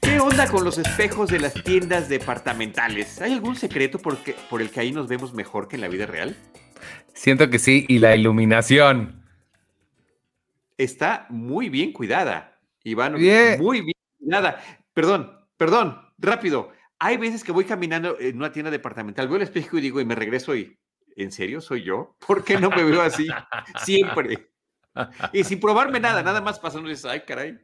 ¿Qué onda con los espejos de las tiendas departamentales? ¿Hay algún secreto por, qué- por el que ahí nos vemos mejor que en la vida real? Siento que sí, y la iluminación. Está muy bien cuidada, Iván. Bien. Muy bien cuidada. Perdón, perdón, rápido. Hay veces que voy caminando en una tienda departamental, veo el espejo y digo, y me regreso y, ¿en serio soy yo? ¿Por qué no me veo así? Siempre. Y sin probarme nada, nada más pasando dices, ay, caray.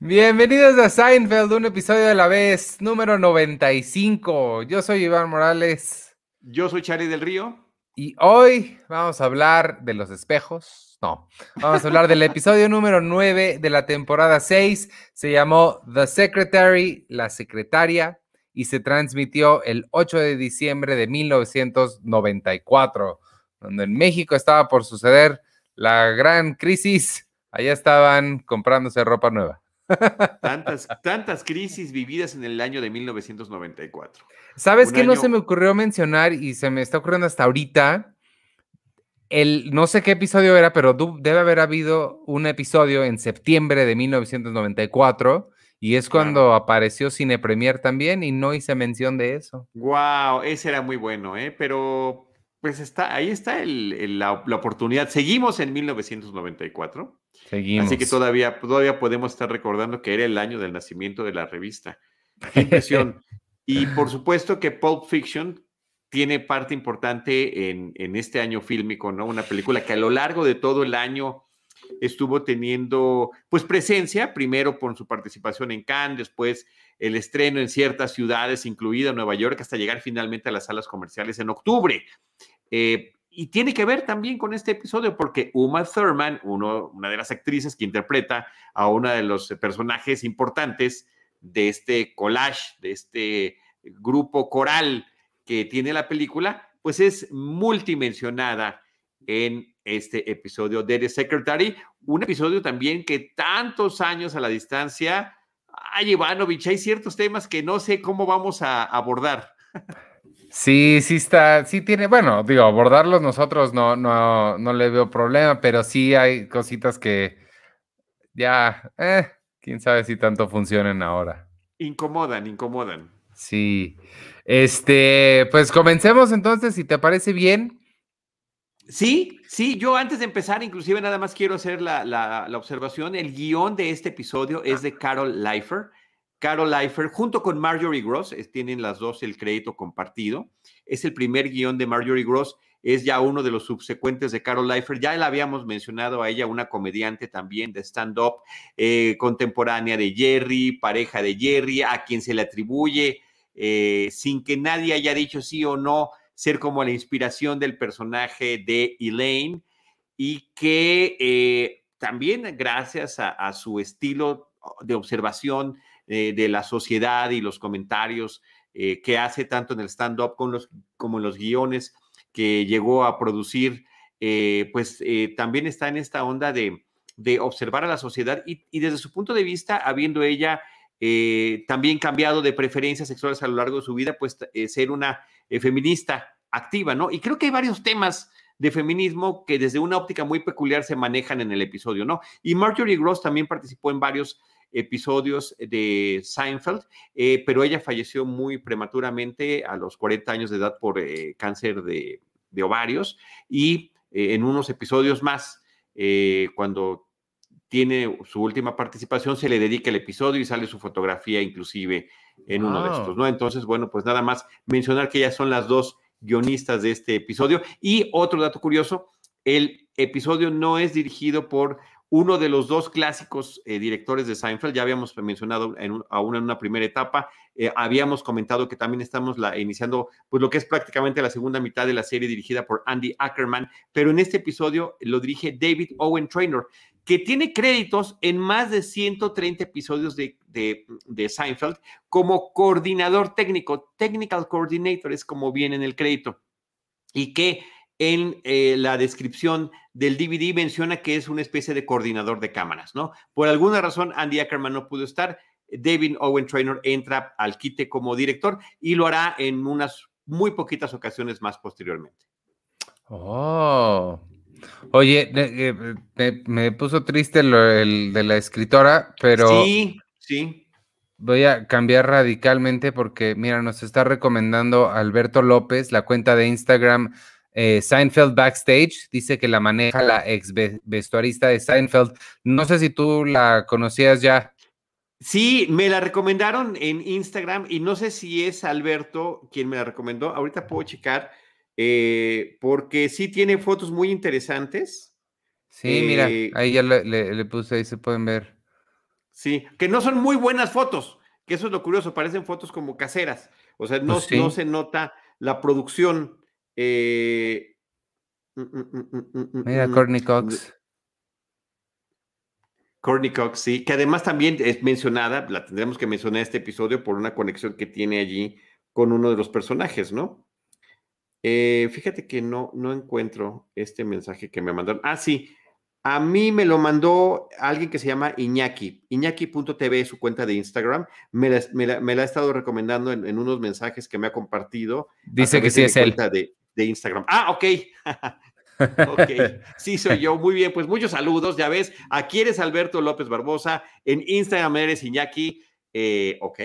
Bienvenidos a Seinfeld, un episodio de la vez, número 95. Yo soy Iván Morales Yo soy Charlie del Río. y hoy vamos a hablar de los espejos. No, vamos a hablar del episodio número 9 de la temporada 6. Se llamó The Secretary, la secretaria, y se transmitió el 8 de diciembre de 1994, donde en México estaba por suceder la gran crisis. Allá estaban comprándose ropa nueva. Tantas, tantas crisis vividas en el año de 1994. ¿Sabes Un qué no se me ocurrió mencionar y se me está ocurriendo hasta ahorita? El, no sé qué episodio era, pero debe haber habido un episodio en septiembre de 1994 y es cuando apareció Cine Premier también y no hice mención de eso. Wow, ese era muy bueno, ¿eh? Pero pues está, ahí está el- el- la, la oportunidad. Seguimos en 1994, Seguimos. así que todavía, todavía podemos estar recordando que era el año del nacimiento de la revista. Qué impresión. y por supuesto que Pulp Fiction tiene parte importante en, en este año fílmico, ¿no? Una película que a lo largo de todo el año estuvo teniendo pues presencia, primero por su participación en Cannes, después el estreno en ciertas ciudades, incluida Nueva York, hasta llegar finalmente a las salas comerciales en octubre. Eh, y tiene que ver también con este episodio porque Uma Thurman, una de las actrices que interpreta a uno de los personajes importantes de este collage, de este grupo coral que tiene la película, pues es multimensionada en este episodio de The Secretary, un episodio también que tantos años a la distancia, ay Ivanovich, hay ciertos temas que no sé cómo vamos a abordar. Sí, sí está, sí tiene, bueno, digo, abordarlos nosotros no, no, no le veo problema, pero sí hay cositas que ya, eh, quién sabe si tanto funcionen ahora. Incomodan, incomodan. Sí. Este, pues comencemos entonces, si te parece bien. Sí, sí, yo antes de empezar, inclusive nada más quiero hacer la, la- la observación. El guion de este episodio es de Carol Leifer. Carol Leifer, junto con Marjorie Gross, tienen las dos el crédito compartido. Es el primer guion de Marjorie Gross, es ya uno de los subsecuentes de Carol Leifer. Ya la habíamos mencionado a ella, una comediante también de stand-up, eh, contemporánea de Jerry, pareja de Jerry, a quien se le atribuye, eh, sin que nadie haya dicho sí o no, ser como la inspiración del personaje de Elaine y que eh, también gracias a su estilo de observación eh, de la sociedad y los comentarios eh, que hace tanto en el stand-up como en los guiones que llegó a producir, eh, pues también está en esta onda de, de observar a la sociedad y, y desde su punto de vista, habiendo ella también cambiado de preferencias sexuales a lo largo de su vida, pues ser una feminista activa, ¿no? Y creo que hay varios temas de feminismo que desde una óptica muy peculiar se manejan en el episodio, ¿no? Y Marjorie Gross también participó en varios episodios de Seinfeld, eh, pero ella falleció muy prematuramente a los 40 años de edad por eh, cáncer de, de ovarios y eh, en unos episodios más, cuando tiene su última participación, se le dedica el episodio y sale su fotografía inclusive en uno de estos, ¿no? Entonces, bueno, pues nada más mencionar que ellas son las dos guionistas de este episodio. Y otro dato curioso, el episodio no es dirigido por uno de los dos clásicos eh, directores de Seinfeld, ya habíamos mencionado en aún en una primera etapa, eh, habíamos comentado que también estamos la- iniciando pues lo que es prácticamente la segunda mitad de la serie dirigida por Andy Ackerman, pero en este episodio lo dirige David Owen Traynor, que tiene créditos en más de 130 episodios de, de, de Seinfeld como coordinador técnico, technical coordinator es como viene en el crédito, y que en eh, la descripción del DVD menciona que es una especie de coordinador de cámaras, ¿no? Por alguna razón, Andy Ackerman no pudo estar. David Owen Traynor entra al quite como director y lo hará en unas muy poquitas ocasiones más posteriormente. Oh. Oye, eh, me, puso triste el de la escritora, pero... Sí, sí. Voy a cambiar radicalmente porque, mira, nos está recomendando Alberto López, la cuenta de Instagram eh, Seinfeld Backstage. Dice que la maneja la ex vestuarista de Seinfeld. No sé si tú la conocías ya. Sí, me la recomendaron en Instagram y no sé si es Alberto quien me la recomendó. Ahorita puedo checar eh, porque sí tiene fotos muy interesantes. Sí, mira, eh, ahí ya le, puse, ahí se pueden ver. Sí, que no son muy buenas fotos, que eso es lo curioso, parecen fotos como caseras. O sea, no, pues no se nota la producción. Eh, mm, mm, mm, mira, Courtney Cox. Courtney Cox, sí, que además también es mencionada, la tendremos que mencionar en este episodio por una conexión que tiene allí con uno de los personajes, ¿no? Eh, fíjate que no, no encuentro este mensaje que me mandaron. Ah, sí, a mí me lo mandó alguien que se llama Iñaki, Iñaki.tv, su cuenta de Instagram. Me la, ha estado recomendando en, unos mensajes que me ha compartido. Dice que sí es él. De, de Instagram. Ah, ok. ok, sí soy yo. Muy bien, pues muchos saludos. Ya ves, aquí eres Alberto López Barbosa. En Instagram eres Iñaki. Eh, ok,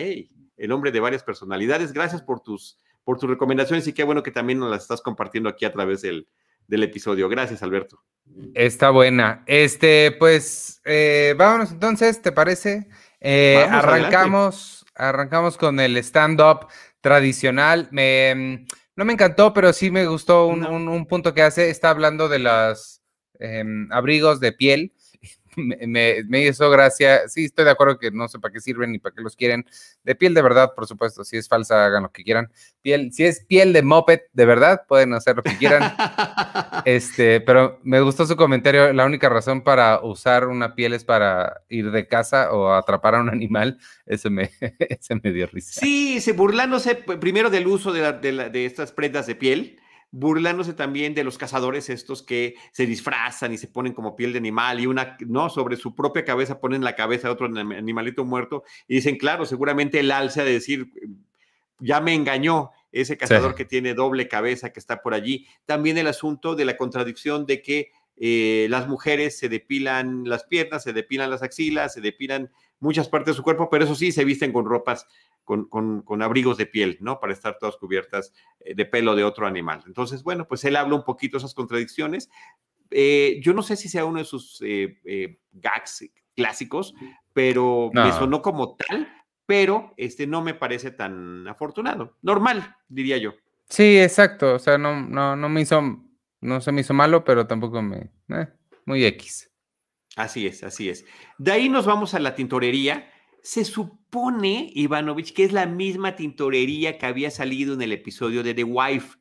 el hombre de varias personalidades. Gracias por tus, por tus recomendaciones y qué bueno que también nos las estás compartiendo aquí a través del, del episodio. Gracias, Alberto. Está buena. Este, pues, eh, vámonos entonces, ¿te parece? Eh, arrancamos, arrancamos con el stand-up tradicional. Me, no me encantó, pero sí me gustó un, punto que hace. Está hablando de los em, abrigos de piel me, me, hizo gracia. Sí, estoy de acuerdo que no sé para qué sirven ni para qué los quieren. De piel de verdad, por supuesto. Si es falsa, hagan lo que quieran. Piel, si es piel de moped de verdad, pueden hacer lo que quieran. este, pero me gustó su comentario. La única razón para usar una piel es para ir de casa o atrapar a un animal. Ese me, ese me dio risa. Sí, se burlándose primero del uso de, de, de estas prendas de piel burlándose también de los cazadores estos que se disfrazan y se ponen como piel de animal y una, ¿no? Sobre su propia cabeza ponen la cabeza de otro animalito muerto y dicen, claro, seguramente el alza de decir, ya me engañó ese cazador que tiene doble cabeza que está por allí. También el asunto de la contradicción de que eh, las mujeres se depilan las piernas, se depilan las axilas, se depilan muchas partes de su cuerpo, pero eso sí, se visten con ropas con, abrigos de piel, ¿no? Para estar todas cubiertas eh, de pelo de otro animal. Entonces, bueno, pues él habla un poquito de esas contradicciones. Eh, yo no sé si sea uno de sus eh, gags clásicos, pero me sonó como tal, pero este no me parece tan afortunado. Normal, diría yo. Sí, exacto. O sea, no, no, no me hizo, no se me hizo malo, pero tampoco me, muy X. Así es, así es. De ahí nos vamos a la tintorería se supone, Ivanovich, que es la misma tintorería que había salido en el episodio de The Wife,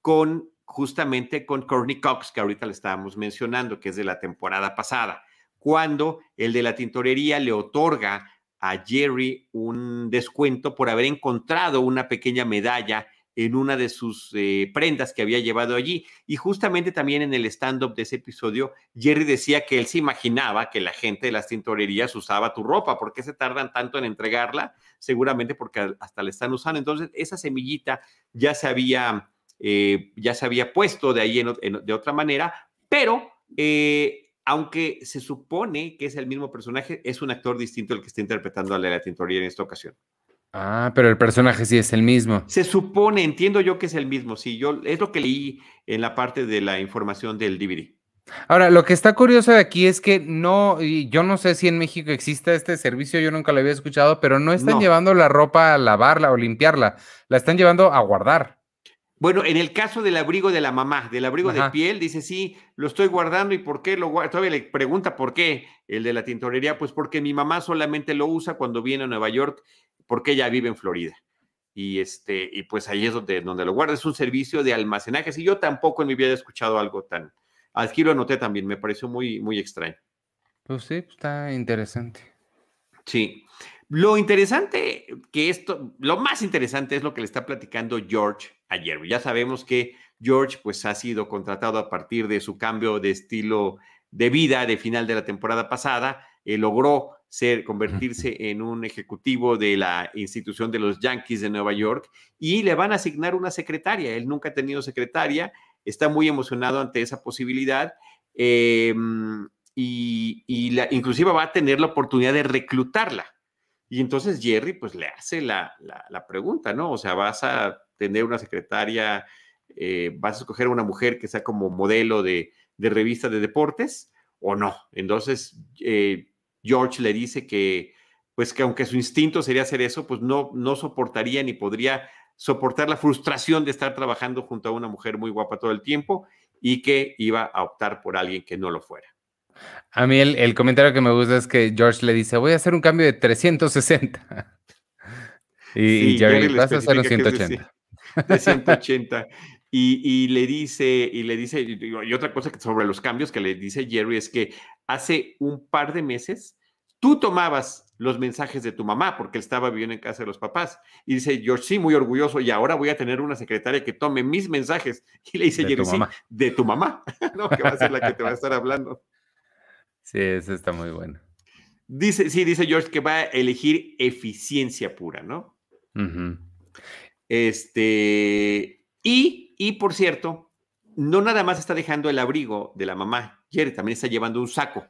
con justamente con Courtney Cox, que ahorita le estábamos mencionando, que es de la temporada pasada, cuando el de la tintorería le otorga a Jerry un descuento por haber encontrado una pequeña medalla en una de sus eh, prendas que había llevado allí. Y justamente también en el stand-up de ese episodio, Jerry decía que él se imaginaba que la gente de las tintorerías usaba tu ropa. ¿Por qué se tardan tanto en entregarla? Seguramente porque hasta la están usando. Entonces, esa semillita ya se había, eh, ya se había puesto de ahí de otra manera, pero... Eh, aunque se supone que es el mismo personaje, es un actor distinto el que está interpretando a la tintorería en esta ocasión. Ah, pero el personaje sí es el mismo. Se supone, entiendo yo que es el mismo, sí, yo es lo que leí en la parte de la información del DVD. Ahora, lo que está curioso de aquí es que no, y yo no sé si en México existe este servicio, yo nunca lo había escuchado, pero no están llevando la ropa a lavarla o limpiarla, la están llevando a guardar. Bueno, en el caso del abrigo de la mamá, del abrigo de piel, dice, sí, lo estoy guardando y por qué lo guardo. Todavía le pregunta por qué el de la tintorería, pues porque mi mamá solamente lo usa cuando viene a Nueva York, porque ella vive en Florida. Y, este, y pues ahí es donde, donde lo guarda, es un servicio de almacenaje. Si yo tampoco en mi vida he escuchado algo tan, aquí lo anoté también, me pareció muy, muy extraño. Pues sí, está interesante. Sí. Lo interesante que esto, lo más interesante es lo que le está platicando George ayer. Ya sabemos que George pues ha sido contratado a partir de su cambio de estilo de vida de final de la temporada pasada. logró ser, convertirse en un ejecutivo de la institución de los Yankees de Nueva York y le van a asignar una secretaria. Él nunca ha tenido secretaria, está muy emocionado ante esa posibilidad em, y, la, inclusive va a tener la oportunidad de reclutarla. Y entonces Jerry pues le hace la, pregunta, ¿no? O sea, vas a tener una secretaria, eh, vas a escoger una mujer que sea como modelo de, revista de deportes o no. Entonces eh, George le dice que pues que aunque su instinto sería hacer eso, pues no, no soportaría ni podría soportar la frustración de estar trabajando junto a una mujer muy guapa todo el tiempo y que iba a optar por alguien que no lo fuera. A mí el, comentario que me gusta es que George le dice, voy a hacer un cambio de 360. Y, Jerry, vas a hacer los 180. De 180. Y, le dice, y le dice, y otra cosa sobre los cambios que le dice Jerry es que hace un par de meses tú tomabas los mensajes de tu mamá, porque él estaba viviendo en casa de los papás. Y dice, George, sí, muy orgulloso, y ahora voy a tener una secretaria que tome mis mensajes. Y le dice Jerry, sí, de tu mamá, ¿no? Que va a ser la que te va a estar hablando. Sí, eso está muy bueno. Dice, sí, dice George que va a elegir eficiencia pura, ¿no? Este, y, y por cierto, no nada más está dejando el abrigo de la mamá, Jerry también está llevando un saco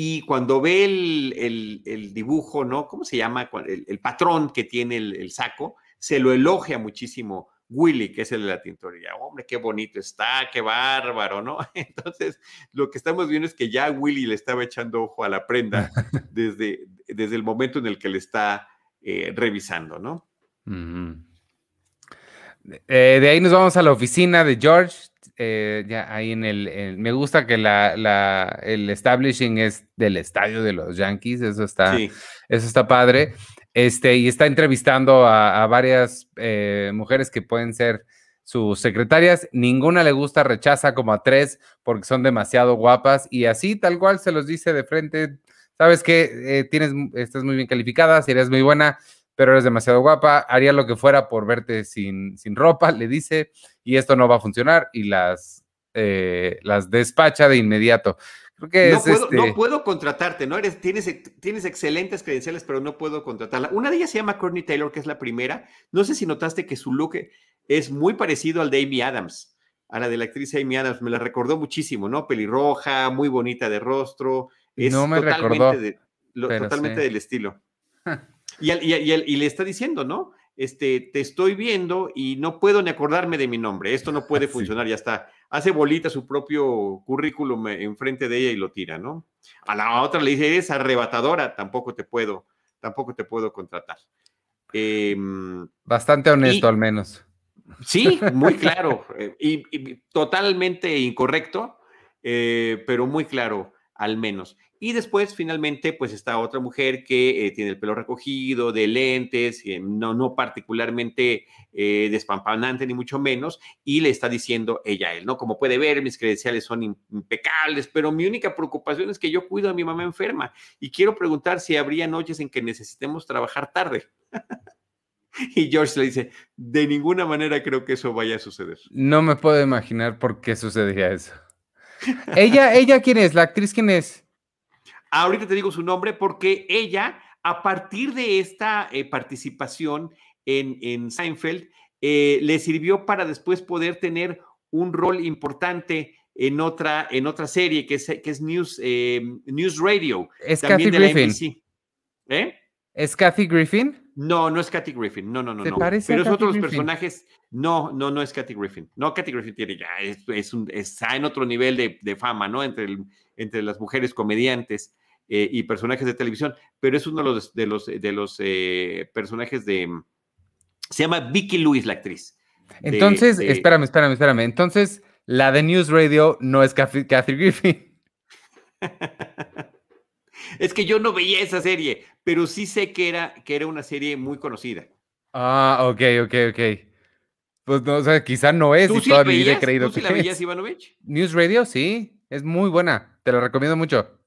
y cuando ve el, dibujo, ¿no? ¿Cómo se llama? El, patrón que tiene el, saco, se lo elogia muchísimo Willy, que es el de la tintorería. Hombre, qué bonito está, qué bárbaro, ¿no? Entonces, lo que estamos viendo es que ya Willy le estaba echando ojo a la prenda desde, desde el momento en el que le está eh, revisando, ¿no? Eh, de ahí nos vamos a la oficina de George. Eh, ya ahí en el, me gusta que la, el establishing es del estadio de los Yankees, eso está, eso está padre. Este, y está entrevistando a, varias eh, mujeres que pueden ser sus secretarias, ninguna le gusta, rechaza como a tres porque son demasiado guapas y así tal cual se los dice de frente, sabes que eh, tienes, estás muy bien calificada, serías muy buena, pero eres demasiado guapa, haría lo que fuera por verte sin, sin ropa, le dice, y esto no va a funcionar, y las, eh, las despacha de inmediato. Creo que no, puedo, no, este puedo, contratarte, ¿no? Eres, tienes, tienes excelentes credenciales, pero no puedo contratarla. Una de ellas se llama Courtney Taylor, que es la primera. No sé si notaste que su look es muy parecido al de Amy Adams, a la de la actriz Amy Adams. Me la recordó muchísimo, ¿no? Pelirroja, muy bonita de rostro. Es no me totalmente recordó. totalmente del estilo. Y, le está diciendo, ¿no? Este, te estoy viendo y no puedo ni acordarme de mi nombre. Esto no puede funcionar, ya está. Hace bolita su propio currículum enfrente de ella y lo tira, ¿no? A la otra le dice, eres arrebatadora, tampoco te puedo, tampoco te puedo contratar. Em, Bastante honesto, al menos. Sí, muy claro eh, y, totalmente incorrecto, eh, pero muy claro, al menos. Y después, finalmente, pues está otra mujer que eh, tiene el pelo recogido, de lentes, no, no particularmente eh, despampanante ni mucho menos, y le está diciendo ella a él, ¿no? Como puede ver, mis credenciales son impecables, pero mi única preocupación es que yo cuido a mi mamá enferma y quiero preguntar si habría noches en que necesitemos trabajar tarde. Y George le dice, de ninguna manera creo que eso vaya a suceder. No me puedo imaginar por qué sucedería eso. ella, ella, ¿quién es? ¿La actriz quién es? Ahorita te digo su nombre porque ella, a partir de esta eh, participación en, Seinfeld, eh, le sirvió para después poder tener un rol importante en otra, en otra serie que es, que es News, eh, News Radio. Es Kathy Griffin. ¿Es Kathy Griffin? No, no es Kathy Griffin. No, no, no. no. Pero es otro de los personajes. No, no, no es Kathy Griffin. No, Kathy Griffin tiene ya, es, un, está en otro nivel de, de fama, ¿no? Entre, entre las mujeres comediantes. Eh, y personajes de televisión, pero es uno de los, de los, de los eh, personajes de... Se llama Vicky Lewis, la actriz. Entonces, espérame, espérame, espérame. Entonces, la de News Radio no es Kathy, Griffin. es que yo no veía esa serie, pero sí sé que era, que era una serie muy conocida. Ah, ok, ok, ok. Pues no, o sea, quizá no es. ¿Tú sí la veías? creído ¿Tú sí la veías, Ivanovich? News Radio, sí, es muy buena. Te la recomiendo mucho.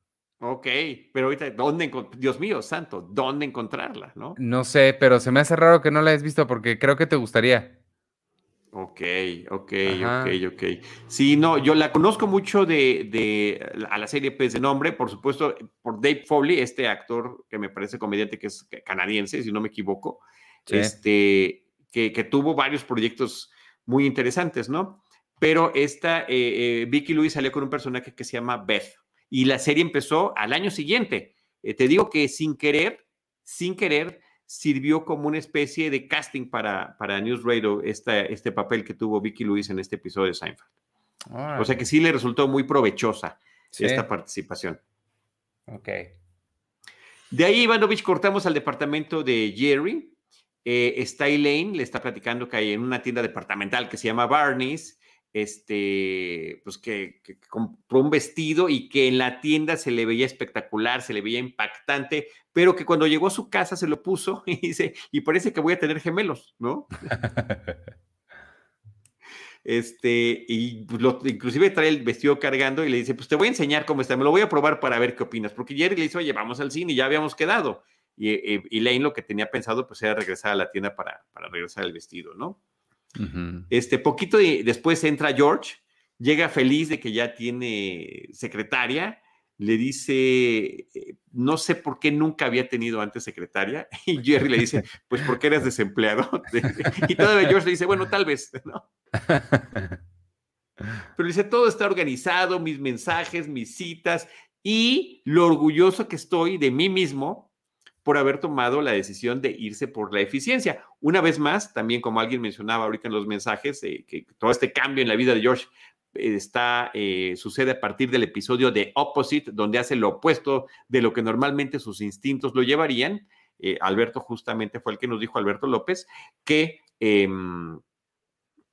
Ok, pero ahorita, ¿dónde, Dios mío, santo, ¿dónde encontrarla, no? No sé, pero se me hace raro que no la hayas visto porque creo que te gustaría. Ok, ok, ok, ok. Sí, no, yo la conozco mucho de, de, a la serie pues, de nombre, por supuesto, por Dave Foley, este actor que me parece comediante que es canadiense, si no me equivoco, este, que, que tuvo varios proyectos muy interesantes, ¿no? pero esta eh, eh, Vicky Louis salió con un personaje que se llama Beth y la serie empezó al año siguiente. Eh, te digo que sin querer, sin querer, sirvió como una especie de casting para, para News Radio este papel que tuvo Vicky Louis en este episodio de Seinfeld. O sea que sí le resultó muy provechosa esta participación. Ok. De ahí, Ivanovich, cortamos al departamento de Jerry. Eh, está Elaine, le está platicando que hay en una tienda departamental que se llama Barney's, este, pues que, compró un vestido y que en la tienda se le veía espectacular, se le veía impactante, pero que cuando llegó a su casa se lo puso y dice, y parece que voy a tener gemelos, ¿no? Este, y pues, lo, inclusive trae el vestido cargando y le dice, pues te voy a enseñar cómo está, me lo voy a probar para ver qué opinas, porque Jerry le dice, oye, vamos al cine y ya habíamos quedado. Y, y, Lane lo que tenía pensado pues era regresar a la tienda para, para regresar el vestido, ¿no? Este, poquito después entra George, llega feliz de que ya tiene secretaria, le dice, eh, no sé por qué nunca había tenido antes secretaria, y Jerry le dice, pues porque eres desempleado. y todavía George le dice, bueno, tal vez, ¿no? Pero dice, todo está organizado, mis mensajes, mis citas y lo orgulloso que estoy de mí mismo por haber tomado la decisión de irse por la eficiencia. Una vez más, también como alguien mencionaba ahorita en los mensajes, eh, que todo este cambio en la vida de George eh, está, eh, sucede a partir del episodio de Opposite, donde hace lo opuesto de lo que normalmente sus instintos lo llevarían. Alberto justamente fue el que nos dijo, Alberto López, que em,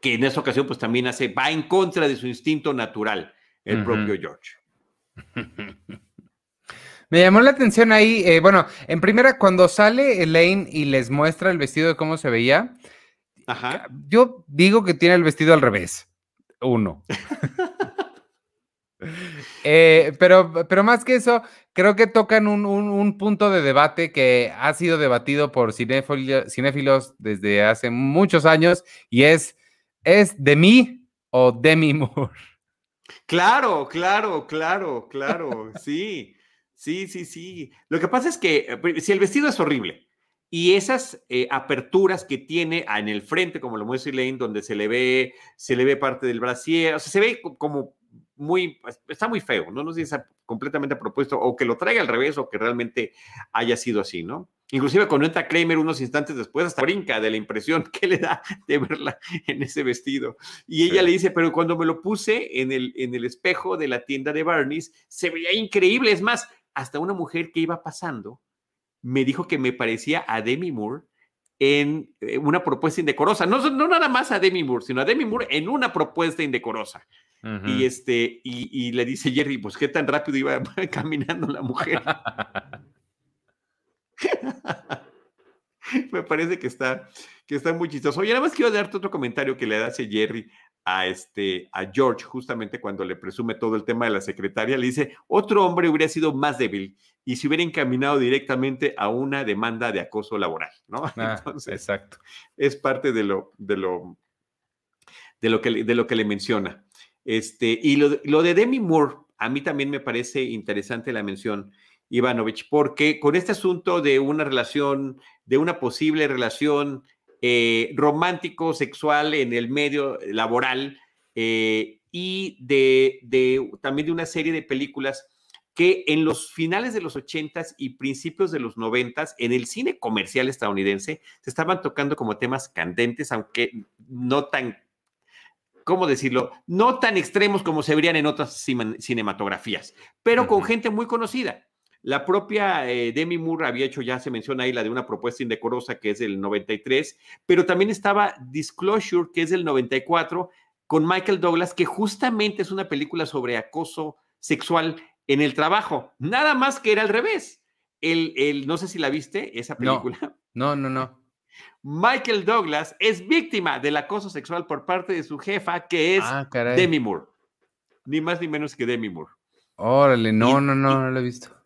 que en esa ocasión pues también hace, va en contra de su instinto natural, el propio George. Me llamó la atención ahí, eh, bueno, en primera, cuando sale Elaine y les muestra el vestido de cómo se veía, yo digo que tiene el vestido al revés, uno. Eh, pero, pero más que eso, creo que tocan un, un, punto de debate que ha sido debatido por cinéfilos desde hace muchos años y es ¿Es Demi o Demi Moore? Claro, claro, claro, claro. Sí, sí, sí, sí. Lo que pasa es que eh, si el vestido es horrible y esas eh, aperturas que tiene en el frente, como lo muestra Elaine, donde se le ve, se le ve parte del brasier, o sea, se ve como muy, pues, está muy feo, ¿no? No sé si está completamente propuesto o que lo traiga al revés o que realmente haya sido así, ¿no? Inclusive cuando entra Kramer unos instantes después, hasta brinca de la impresión que le da de verla en ese vestido. Y ella le dice, pero cuando me lo puse en el, en el espejo de la tienda de Barney's, se veía increíble. Es más, hasta una mujer que iba pasando me dijo que me parecía a Demi Moore en eh, una propuesta indecorosa. No, no nada más a Demi Moore, sino a Demi Moore en una propuesta indecorosa. Y este, y, y, le dice Jerry, pues qué tan rápido iba caminando la mujer. Me parece que está, que está muy chistoso. Y además quiero darte otro comentario que le hace Jerry a, este, a George, justamente cuando le presume todo el tema de la secretaria, le dice, otro hombre hubiera sido más débil y se hubiera encaminado directamente a una demanda de acoso laboral, ¿no? Ah, Entonces, exacto. Es parte de lo, de lo, de lo, que, de lo que le menciona. Este, y lo, lo de Demi Moore, a mí también me parece interesante la mención. Ivanovich, porque con este asunto de una relación, de una posible relación eh, romántico-sexual en el medio laboral eh, y de, de, también de una serie de películas que en los finales de los 80s y principios de los 90s, en el cine comercial estadounidense, se estaban tocando como temas candentes, aunque no tan, ¿cómo decirlo? No tan extremos como se verían en otras cinematografías, pero con gente muy conocida. La propia eh, Demi Moore había hecho, ya se menciona ahí, la de una propuesta indecorosa que es del 93, pero también estaba Disclosure, que es del 94, con Michael Douglas, que justamente es una película sobre acoso sexual en el trabajo. Nada más que era al revés. El, el, no sé si la viste, esa película. No, no, no. Michael Douglas es víctima del acoso sexual por parte de su jefa, que es ah, Demi Moore. Ni más ni menos que Demi Moore. Órale, no, no, no, no lo he visto.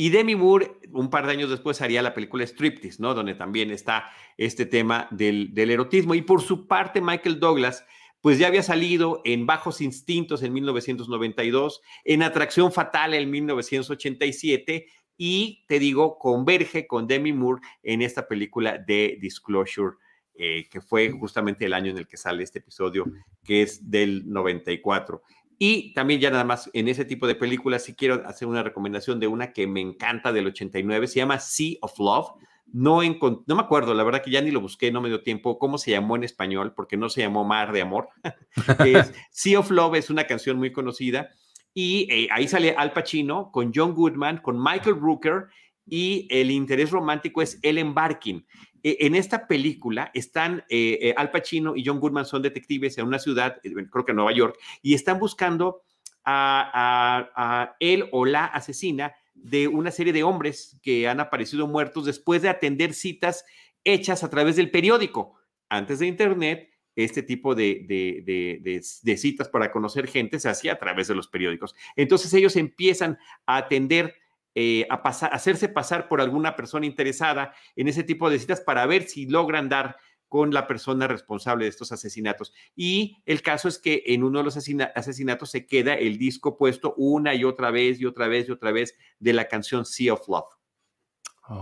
Y Demi Moore, un par de años después, haría la película Striptease, ¿no? Donde también está este tema del, erotismo. Y por su parte, Michael Douglas, pues ya había salido en Bajos Instintos en 1992, en Atracción Fatal en 1987, y te digo, converge con Demi Moore en esta película de Disclosure eh, que fue justamente el año en el que sale este episodio, que es del 94. Y también ya nada más en ese tipo de películas, sí quiero hacer una recomendación de una que me encanta del 89, se llama Sea of Love. No, no me acuerdo, la verdad que ya ni lo busqué, no me dio tiempo, cómo se llamó en español, porque no se llamó Mar de Amor. sea of Love es una canción muy conocida y eh, ahí sale Al Pacino con John Goodman, con Michael Rooker y el interés romántico es Ellen Barkin. E, en esta película están eh, eh, Al Pacino y John Goodman son detectives en una ciudad, eh, creo que en Nueva York, y están buscando a, él o la asesina de una serie de hombres que han aparecido muertos después de atender citas hechas a través del periódico. Antes de Internet, este tipo de, de, citas para conocer gente se hacía a través de los periódicos. Entonces ellos empiezan a atender eh, a hacerse pasar por alguna persona interesada en ese tipo de citas para ver si logran dar con la persona responsable de estos asesinatos. Y el caso es que en uno de los asesinatos se queda el disco puesto una y otra vez y otra vez y otra vez de la canción Sea of Love.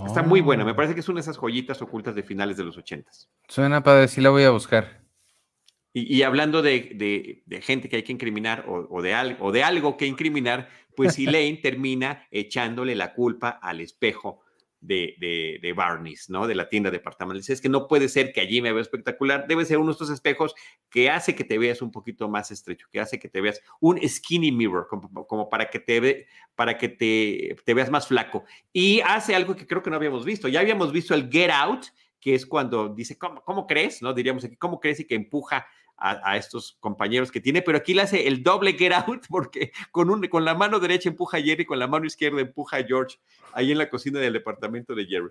Está muy buena, me oh. parece que es una de esas joyitas ocultas de finales de los ochentas. Suena para sí la voy a buscar. Y, hablando de, gente que hay que incriminar o, de algo, o de algo que incriminar, pues Elaine termina echándole la culpa al espejo de, de, Barney's, ¿no? De la tienda departamental. Dice, es que no puede ser que allí me vea espectacular, debe ser uno de estos espejos que hace que te veas un poquito más estrecho, que hace que te veas un skinny mirror, como, para que, te, ve, para que te, te veas más flaco. Y hace algo que creo que no habíamos visto. Ya habíamos visto el Get Out, que es cuando dice, ¿cómo, cómo crees? ¿No? Diríamos aquí, ¿cómo crees? Y que empuja a, estos compañeros que tiene, pero aquí le hace el doble get out porque con, un, con la mano derecha empuja a Jerry, con la mano izquierda empuja a George ahí en la cocina del departamento de Jerry.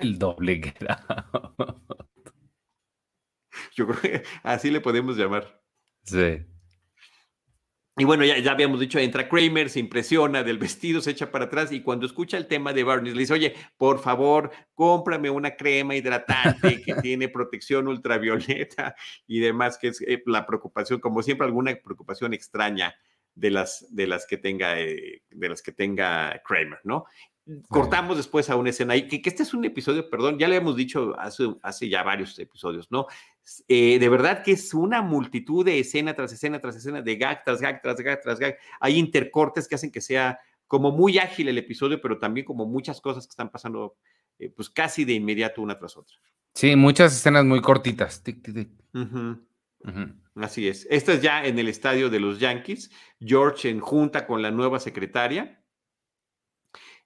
El doble get out. Yo creo que así le podemos llamar. Sí. Y bueno, ya, ya, habíamos dicho, entra Kramer, se impresiona del vestido, se echa para atrás y cuando escucha el tema de Barney le dice, oye, por favor, cómprame una crema hidratante que tiene protección ultravioleta y demás, que es eh, la preocupación, como siempre, alguna preocupación extraña de las, de las que tenga, eh, de las que tenga Kramer, ¿no? Cortamos después a una escena y que, que, este es un episodio, perdón, ya le hemos dicho hace, hace ya varios episodios, ¿no? Eh, de verdad que es una multitud de escena tras escena tras escena, de gag tras gag tras gag tras gag. Hay intercortes que hacen que sea como muy ágil el episodio, pero también como muchas cosas que están pasando eh, pues casi de inmediato una tras otra. Sí, muchas escenas muy cortitas. Así es. Esta es ya en el estadio de los Yankees. George en junta con la nueva secretaria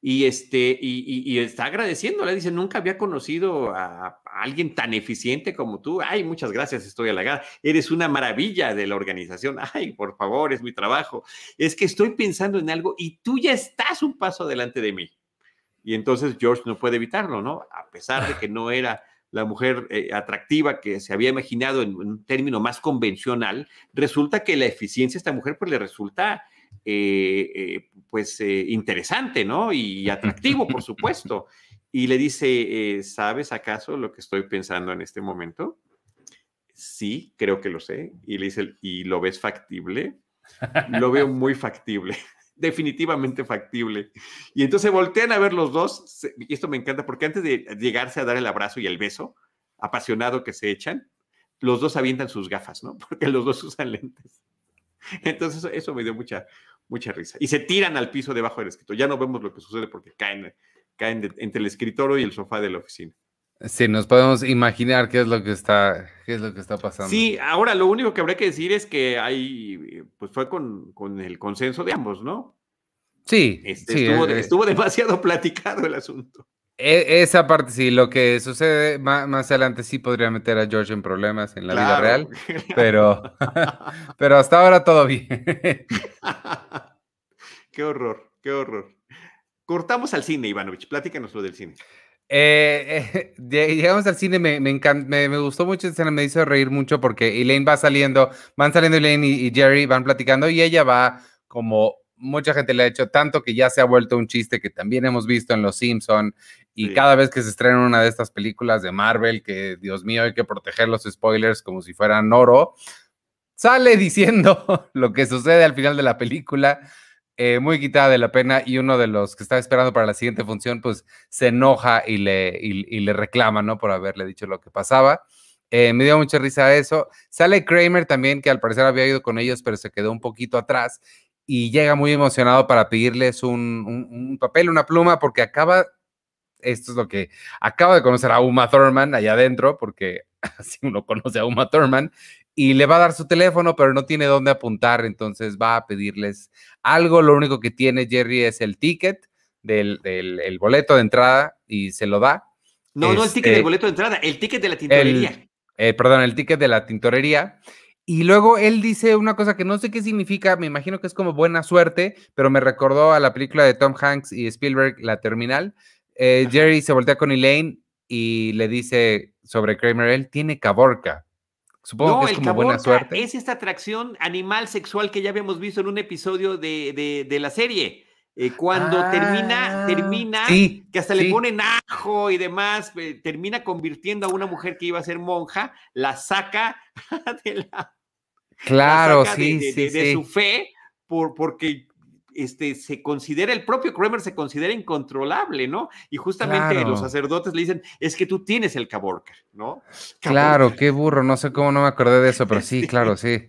y, este, y, está agradeciendo, le dice, nunca había conocido a, alguien tan eficiente como tú. Ay, muchas gracias, estoy halagada. Eres una maravilla de la organización. Ay, por favor, es mi trabajo. Es que estoy pensando en algo y tú ya estás un paso adelante de mí. Y entonces George no puede evitarlo, ¿no? A pesar de que no era la mujer eh, atractiva que se había imaginado en, un término más convencional, resulta que la eficiencia de esta mujer pues le resulta pues eh, interesante, ¿no? Y atractivo, por supuesto. Y le dice, ¿sabes acaso lo que estoy pensando en este momento? Sí, creo que lo sé. Y le dice, ¿y lo ves factible? Lo veo muy factible definitivamente factible. Y entonces voltean a ver los dos, y esto me encanta porque antes de llegarse a dar el abrazo y el beso, apasionado que se echan, los dos avientan sus gafas, ¿no? Porque los dos usan lentes. Entonces eso me dio mucha, mucha risa. Y se tiran al piso debajo del escritorio. Ya no vemos lo que sucede porque caen, caen entre el escritorio y el sofá de la oficina. Sí, nos podemos imaginar qué es lo que está, qué es lo que está pasando. Sí, ahora lo único que habría que decir es que hay, pues fue con, el consenso de ambos, ¿no? Sí, este, estuvo, eh, estuvo demasiado platicado el asunto. E, esa parte sí, lo que sucede más, adelante sí podría meter a George en problemas en la vida real, pero, pero hasta ahora todo bien. qué horror, qué horror. Cortamos al cine, Ivanovich, platícanos lo del cine. Eh, eh, llegamos al cine, me, me, me, gustó mucho escena, me hizo reír mucho porque Elaine va saliendo, van saliendo Elaine y Jerry, van platicando y ella va como mucha gente le ha hecho tanto que ya se ha vuelto un chiste que también hemos visto en Los Simpson y cada vez que se estrena una de estas películas de Marvel que Dios mío hay que proteger los spoilers como si fueran oro, sale diciendo lo que sucede al final de la película. Eh, muy quitada de la pena y uno de los que estaba esperando para la siguiente función, pues se enoja y le, y, le reclama, ¿no? Por haberle dicho lo que pasaba. Eh, me dio mucha risa eso. Sale Kramer también, que al parecer había ido con ellos, pero se quedó un poquito atrás y llega muy emocionado para pedirles un, papel, una pluma, porque acaba, esto es lo que acaba de conocer a Uma Thurman allá adentro, porque así uno conoce a Uma Thurman, y le va a dar su teléfono, pero no tiene dónde apuntar, entonces va a pedirles algo. Lo único que tiene Jerry es el ticket del, el boleto de entrada y se lo da. No, no el ticket del este, boleto de entrada, el ticket de la tintorería. Eh, perdón, el ticket de la tintorería. Y luego él dice una cosa que no sé qué significa, me imagino que es como buena suerte, pero me recordó a la película de Tom Hanks y Spielberg, La Terminal. Eh, Jerry se voltea con Elaine y le dice sobre Kramer, él tiene caborca. Supongo que es como buena suerte. Es esta atracción animal sexual que ya habíamos visto en un episodio de, de, la serie. Eh, cuando termina, ah, termina, que hasta le ponen ajo y demás, termina convirtiendo a una mujer que iba a ser monja, la saca de la, Claro, sí, de, sí, de, su fe, por, porque este, se considera, el propio Kramer se considera incontrolable, ¿no? Y justamente los sacerdotes le dicen, es que tú tienes el caborca, ¿no? Claro, qué burro, no sé cómo no me acordé de eso, pero sí, claro, sí.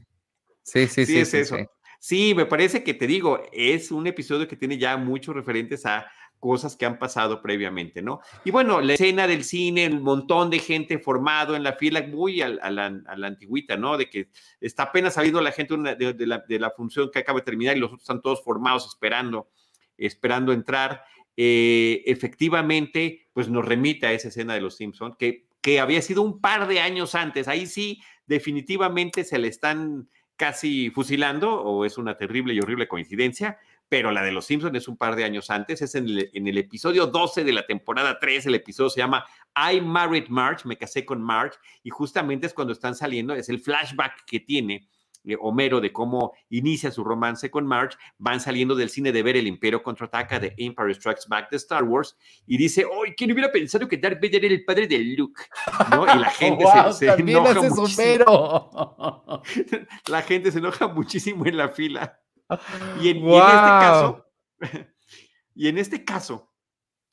Sí, sí, sí. Sí, es eso. Sí, me parece que te digo, es un episodio que tiene ya muchos referentes a cosas que han pasado previamente, ¿no? Y bueno, la escena del cine, un montón de gente formado en la fila, muy a, la, antigüita, ¿no? De que está apenas saliendo la gente de, la, función que acaba de terminar y los otros están todos formados esperando, esperando entrar. Eh, efectivamente, pues nos remite a esa escena de los Simpsons, que, que había sido un par de años antes. Ahí sí, definitivamente se le están casi fusilando, o es una terrible y horrible coincidencia, pero la de Los Simpsons es un par de años antes, es en el, episodio 12 de la temporada 3, el episodio se llama I Married March, me casé con March, y justamente es cuando están saliendo, es el flashback que tiene eh, Homero de cómo inicia su romance con March, van saliendo del cine de ver El Imperio Contraataca de Empire Strikes Back de Star Wars y dice, ¡ay, quién hubiera pensado que Darth Vader era el padre de Luke! ¿No? Y la gente se, enoja muchísimo. la gente se enoja muchísimo en la fila. Y en, este caso, y en este caso,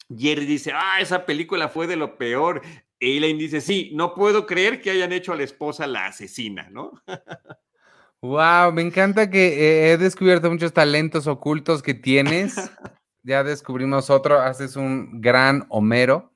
Jerry dice, ah, esa película fue de lo peor. Elaine dice, sí, no puedo creer que hayan hecho a la esposa la asesina, ¿no? wow, me encanta que he descubierto muchos talentos ocultos que tienes. ya descubrimos otro, haces un gran Homero.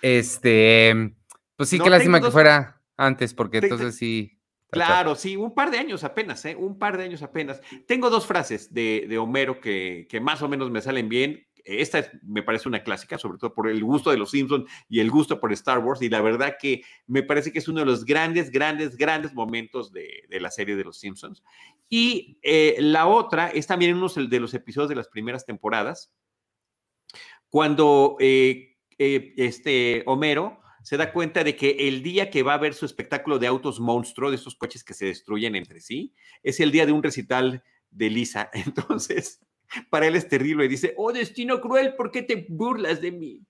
Este, pues sí, qué lástima que fuera antes, porque entonces sí. Claro, sí, un par de años apenas, ¿eh? Un par de años apenas. Tengo dos frases de, Homero que, más o menos me salen bien. Esta me parece una clásica, sobre todo por el gusto de los Simpsons y el gusto por Star Wars. Y la verdad que me parece que es uno de los grandes, grandes, grandes momentos de, la serie de los Simpsons. Y eh, la otra es también uno de los episodios de las primeras temporadas, cuando eh, eh, este Homero se da cuenta de que el día que va a ver su espectáculo de autos monstruo, de esos coches que se destruyen entre sí, es el día de un recital de Lisa. Entonces, para él es terrible y dice, oh destino cruel, ¿por qué te burlas de mí?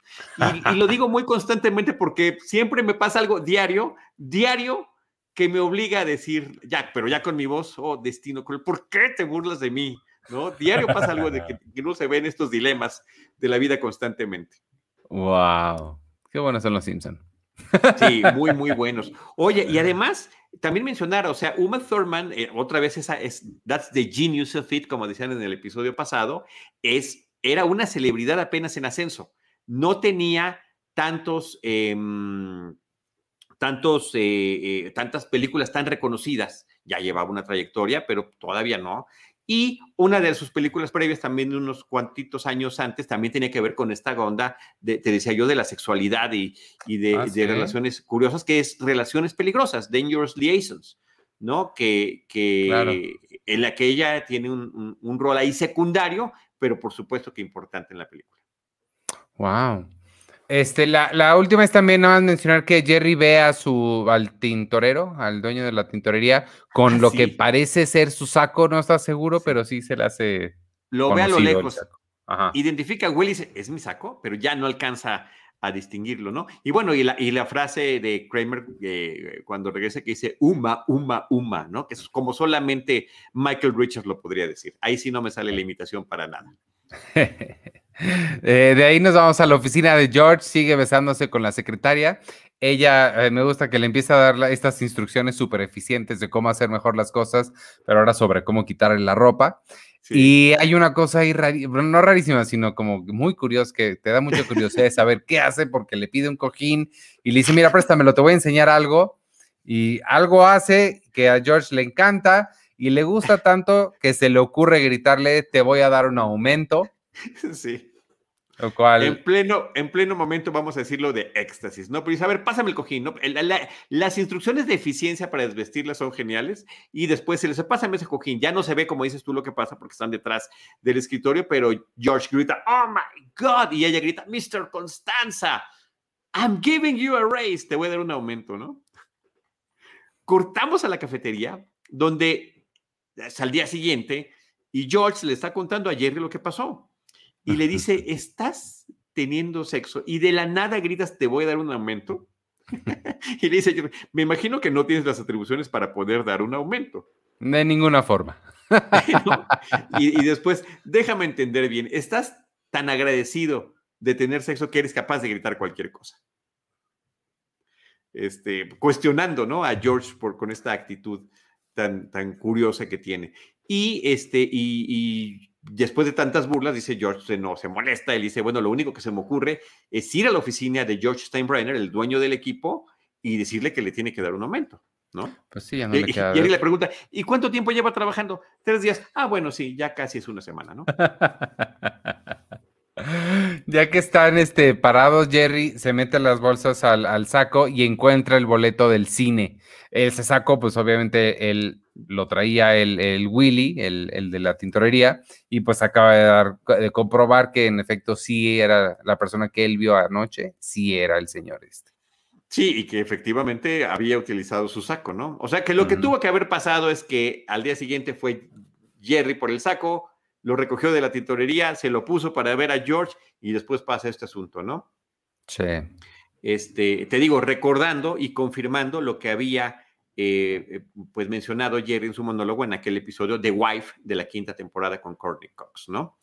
Y, lo digo muy constantemente porque siempre me pasa algo diario, diario, que me obliga a decir, ya, pero ya con mi voz, oh destino cruel, ¿por qué te burlas de mí? ¿No? Diario pasa algo de que, que no se ven estos dilemas de la vida constantemente. Wow, qué buenos son los Simpsons. Sí, muy, muy buenos. Oye, y además, también mencionar, o sea, Uma Thurman, eh, otra vez esa es, that's the genius of it, como decían en el episodio pasado, es, era una celebridad apenas en ascenso. No tenía tantos, em, tantos, eh, eh, tantas películas tan reconocidas. Ya llevaba una trayectoria, pero todavía no. Y una de sus películas previas, también de unos cuantitos años antes, también tenía que ver con esta onda, de, te decía yo, de la sexualidad y, de, ah, relaciones curiosas, que es relaciones peligrosas, dangerous liaisons, ¿no? Que, que en la que ella tiene un, un rol ahí secundario, pero por supuesto que importante en la película. Wow. Este, la, última es también nada más mencionar que Jerry ve a su, al tintorero, al dueño de la tintorería, con ah, lo que parece ser su saco, no está seguro, pero sí se le hace. Lo ve a lo lejos. Identifica a Willy, es mi saco, pero ya no alcanza a distinguirlo, ¿no? Y bueno, y la, y la frase de Kramer eh, cuando regresa que dice Uma, Uma, Uma, ¿no? Que es como solamente Michael Richards lo podría decir. Ahí sí no me sale la imitación para nada. Eh, de ahí nos vamos a la oficina de George, sigue besándose con la secretaria. ella, eh, me gusta que le empieza a dar estas instrucciones súper eficientes de cómo hacer mejor las cosas, pero ahora sobre cómo quitarle la ropa. Y hay una cosa ahí, no rarísima, sino como muy curiosa, que te da mucha curiosidad de saber qué hace, porque le pide un cojín y le dice, mira, préstamelo, te voy a enseñar algo. Y algo hace que a George le encanta y le gusta tanto que se le ocurre gritarle, te voy a dar un aumento. Sí. En pleno, en pleno momento vamos a decirlo de éxtasis, ¿no? Pero dice, a ver, pásame el cojín, ¿no? las instrucciones de eficiencia para desvestirla son geniales y después se les pásame ese cojín. Ya no se ve, como dices tú, lo que pasa porque están detrás del escritorio, pero George grita, oh my God, y ella grita, Mr. Constanza, I'm giving you a raise, te voy a dar un aumento, ¿no? Cortamos a la cafetería donde es al día siguiente y George le está contando a Jerry lo que pasó y le dice, estás teniendo sexo y de la nada gritas, te voy a dar un aumento. y le dice, me imagino que no tienes las atribuciones para poder dar un aumento. De ninguna forma. y, después, déjame entender bien, estás tan agradecido de tener sexo que eres capaz de gritar cualquier cosa. Este, cuestionando ¿no? a George por, con esta actitud tan, tan curiosa que tiene. Y, este, y después de tantas burlas, dice George, se, no, se molesta, él dice, bueno, lo único que se me ocurre es ir a la oficina de George Steinbrenner, el dueño del equipo, y decirle que le tiene que dar un aumento, ¿no? Pues sí, ya no le queda y, y, le pregunta, ¿y cuánto tiempo lleva trabajando? Tres días. Ah, bueno, sí, ya casi es una semana, ¿no? Ya que están este, parados, Jerry se mete las bolsas al, saco y encuentra el boleto del cine. Ese saco, pues obviamente él lo traía el, Willy, el, de la tintorería, y pues acaba de, dar, de comprobar que en efecto sí era la persona que él vio anoche, sí era el señor este. Sí, y que efectivamente había utilizado su saco, ¿no? O sea que lo que tuvo que haber pasado es que al día siguiente fue Jerry por el saco, lo recogió de la tintorería, se lo puso para ver a George y después pasa este asunto, ¿no? Sí. Este, te digo, recordando y confirmando lo que había eh, eh, pues mencionado Jerry en su monólogo en aquel episodio de Wife de la quinta temporada con Courtney Cox, ¿no?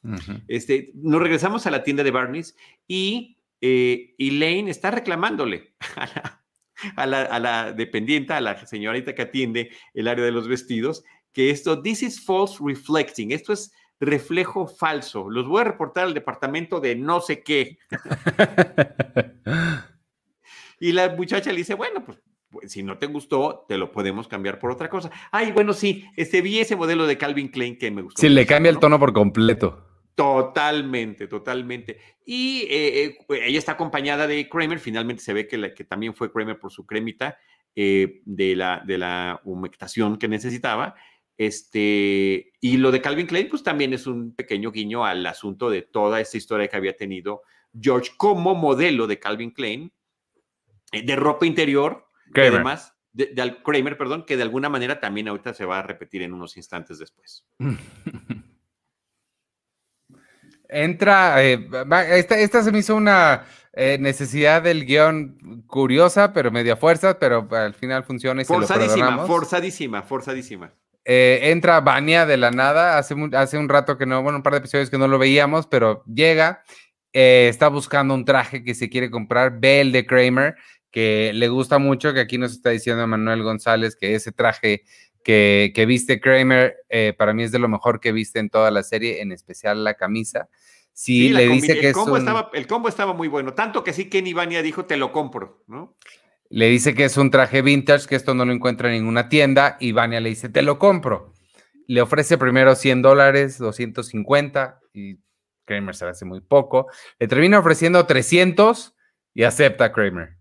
este, nos regresamos a la tienda de Barney's y eh, Elaine está reclamándole a la, a la, dependiente, a la señorita que atiende el área de los vestidos, que esto, this is false reflecting, esto es reflejo falso. Los voy a reportar al departamento de no sé qué. y la muchacha le dice, bueno, pues, si no te gustó, te lo podemos cambiar por otra cosa. Ay, bueno, sí, este, vi ese modelo de Calvin Klein que me gustó. Sí, le cambia el tono por completo. Totalmente, totalmente. Y eh, eh, ella está acompañada de Kramer, finalmente se ve que, la, que también fue Kramer por su cremita eh, de, la, de la humectación que necesitaba. Este, y lo de Calvin Klein, pues también es un pequeño guiño al asunto de toda esta historia que había tenido George como modelo de Calvin Klein, de ropa interior, además, de, Kramer, perdón, que de alguna manera también ahorita se va a repetir en unos instantes después. Entra, eh, esta, se me hizo una eh, necesidad del guion curiosa, pero media fuerza, pero al final funciona y forzadísima, forzadísima, forzadísima. Eh, entra Vania de la nada, hace, hace un rato que no, bueno, un par de episodios que no lo veíamos, pero llega, eh, está buscando un traje que se quiere comprar, ve el de Kramer, que le gusta mucho, que aquí nos está diciendo Manuel González que ese traje que, que viste Kramer, eh, para mí es de lo mejor que viste en toda la serie, en especial la camisa. Sí, le dice que el combo, estaba, el combo estaba muy bueno, tanto que sí Kenny Vania dijo, te lo compro, ¿no? Le dice que es un traje vintage, que esto no lo encuentra en ninguna tienda, y Vania le dice, te lo compro. Le ofrece primero 100 dólares, 250, y Kramer se le hace muy poco. Le termina ofreciendo 300 y acepta Kramer.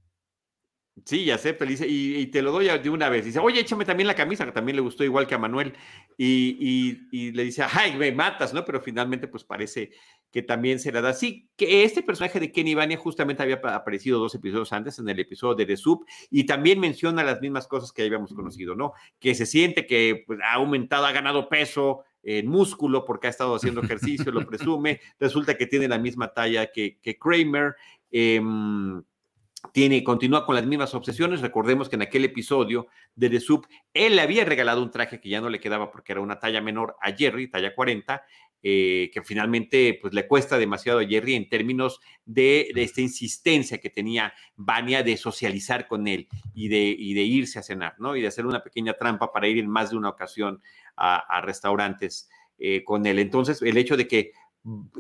Sí, acepta, dice, y, te lo doy de una vez. Dice, oye, échame también la camisa, que también le gustó igual que a Manuel. Y, y, le dice, ay, me matas, ¿no? Pero finalmente, pues parece que también se la da. Sí, que este personaje de Kenny Vania justamente había aparecido dos episodios antes, en el episodio de The Soup, y también menciona las mismas cosas que habíamos conocido, ¿no? Que se siente que pues, ha aumentado, ha ganado peso, en músculo porque ha estado haciendo ejercicio, lo presume. Resulta que tiene la misma talla que, que Kramer. Eh, tiene, continúa con las mismas obsesiones. Recordemos que en aquel episodio de The Soup, él le había regalado un traje que ya no le quedaba porque era una talla menor a Jerry, talla 40, eh, que finalmente pues, le cuesta demasiado a Jerry en términos de, esta insistencia que tenía Vania de socializar con él y de, de, irse a cenar, ¿no? Y de hacer una pequeña trampa para ir en más de una ocasión a, restaurantes eh, con él. Entonces, el hecho de que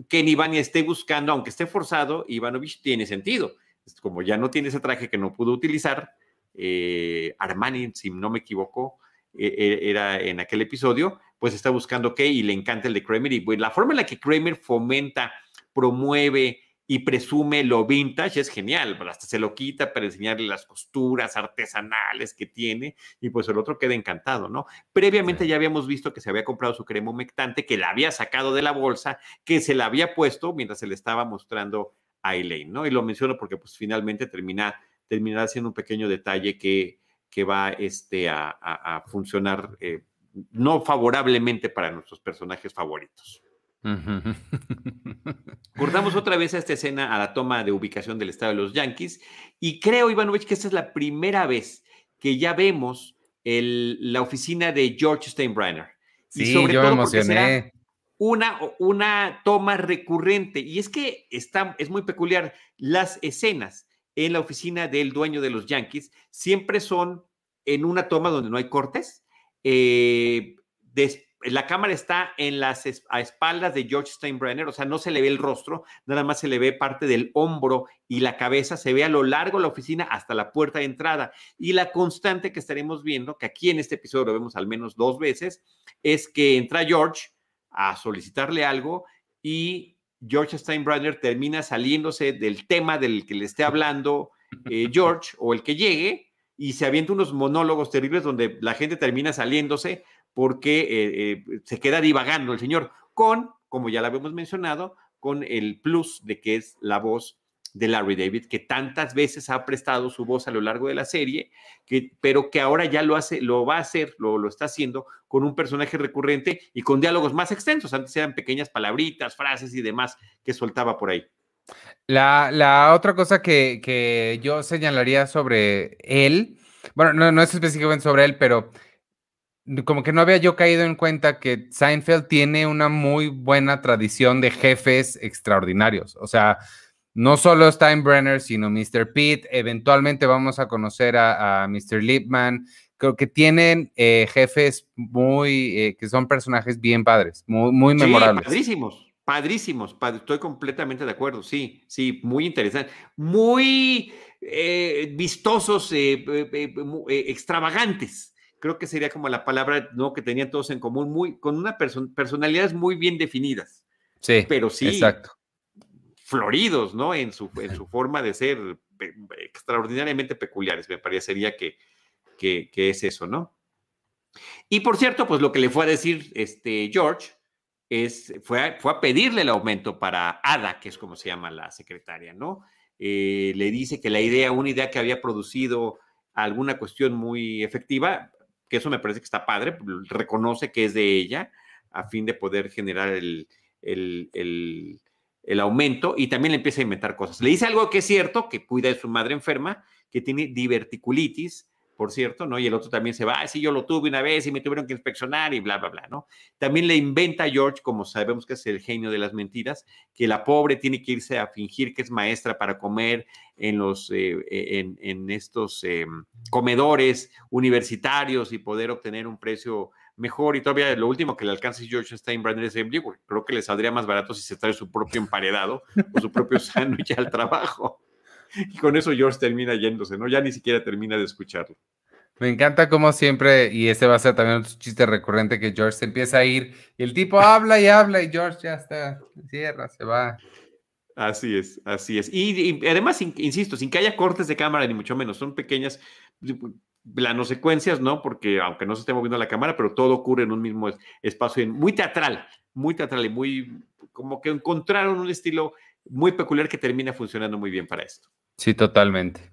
Kenny Vania esté buscando, aunque esté forzado, Ivanovich tiene sentido. Como ya no tiene ese traje que no pudo utilizar, eh, Armani, si no me equivoco, e, e, era en aquel episodio, pues está buscando qué y le encanta el de Kramer. Y pues, la forma en la que Kramer fomenta, promueve y presume lo vintage es genial, hasta se lo quita para enseñarle las costuras artesanales que tiene y pues el otro queda encantado, ¿no? Previamente ya habíamos visto que se había comprado su crema humectante, que la había sacado de la bolsa, que se la había puesto mientras se le estaba mostrando a Elaine, ¿no? Y lo menciono porque pues finalmente termina, terminará siendo un pequeño detalle que, que va este, a, funcionar eh, no favorablemente para nuestros personajes favoritos. Cortamos otra vez a esta escena a la toma de ubicación del estado de los Yankees y creo, Ivanovich, que esta es la primera vez que ya vemos la oficina de George Steinbrenner. Sí, sobre yo todo me emocioné. Una, una toma recurrente y es que está, es muy peculiar. Las escenas en la oficina del dueño de los Yankees siempre son en una toma donde no hay cortes. Eh, la cámara está en las a espaldas de George Steinbrenner, o sea, no se le ve el rostro, nada más se le ve parte del hombro y la cabeza, se ve a lo largo de la oficina hasta la puerta de entrada. Y la constante que estaremos viendo, que aquí en este episodio lo vemos al menos dos veces, es que entra George a solicitarle algo y George Steinbrenner termina saliéndose del tema del que le esté hablando eh, George o el que llegue y se avienta unos monólogos terribles donde la gente termina saliéndose porque eh, eh, se queda divagando el señor con, como ya lo habíamos mencionado, con el plus de que es la voz de Larry David, que tantas veces ha prestado su voz a lo largo de la serie, que, pero que ahora ya lo hace, lo va a hacer, lo, lo está haciendo con un personaje recurrente y con diálogos más extensos. Antes eran pequeñas palabritas, frases y demás que soltaba por ahí. La, la otra cosa que, que, yo señalaría sobre él, bueno, no, no es específicamente sobre él, pero como que no había yo caído en cuenta que Seinfeld tiene una muy buena tradición de jefes extraordinarios. O sea, no solo Steinbrenner, sino Mr. Pitt. Eventualmente vamos a conocer a, Mr. Lipman. Creo que tienen eh, jefes muy, eh, que son personajes bien padres, muy, muy memorables. padrísimos, padrísimos. estoy completamente de acuerdo. Sí, sí, muy interesante. Muy eh, vistosos, extravagantes creo que sería como la palabra ¿no? que tenían todos en común, muy, con una personalidades muy bien definidas. Sí, pero sí, exacto. Floridos, ¿no? En su, en su forma de ser extraordinariamente peculiares, me parecería que, que, es eso, ¿no? Y por cierto, pues lo que le fue a decir este George es, fue, a, fue a pedirle el aumento para Ada, que es como se llama la secretaria, ¿no? Eh, le dice que la idea, una idea que había producido alguna cuestión muy efectiva, que eso me parece que está padre, reconoce que es de ella a fin de poder generar el, el, el, aumento y también le empieza a inventar cosas. Le dice algo que es cierto, que cuida de su madre enferma, que tiene diverticulitis, por cierto, ¿no? Y el otro también se va, ah, yo lo tuve una vez y me tuvieron que inspeccionar y bla, bla, bla, ¿no? También le inventa a George, como sabemos que es el genio de las mentiras, que la pobre tiene que irse a fingir que es maestra para comer en los, eh, eh, en, estos em, comedores universitarios y poder obtener un precio mejor y todavía lo último que le alcanza George Steinbrenner es creo que le saldría más barato si se trae su propio emparedado o su propio sándwich al trabajo. Y con eso George termina yéndose, ¿no? Ya ni siquiera termina de escucharlo. Me encanta como siempre, y ese va a ser también un chiste recurrente, que George se empieza a ir y el tipo habla y habla y George ya está, cierra, se va. Así es, así es. Y, además, insisto, sin que haya cortes de cámara, ni mucho menos, son pequeñas planosecuencias, ¿no? Porque aunque no se esté moviendo la cámara, pero todo ocurre en un mismo espacio, muy teatral, muy teatral y muy, como que encontraron un estilo muy peculiar que termina funcionando muy bien para esto. Sí, totalmente.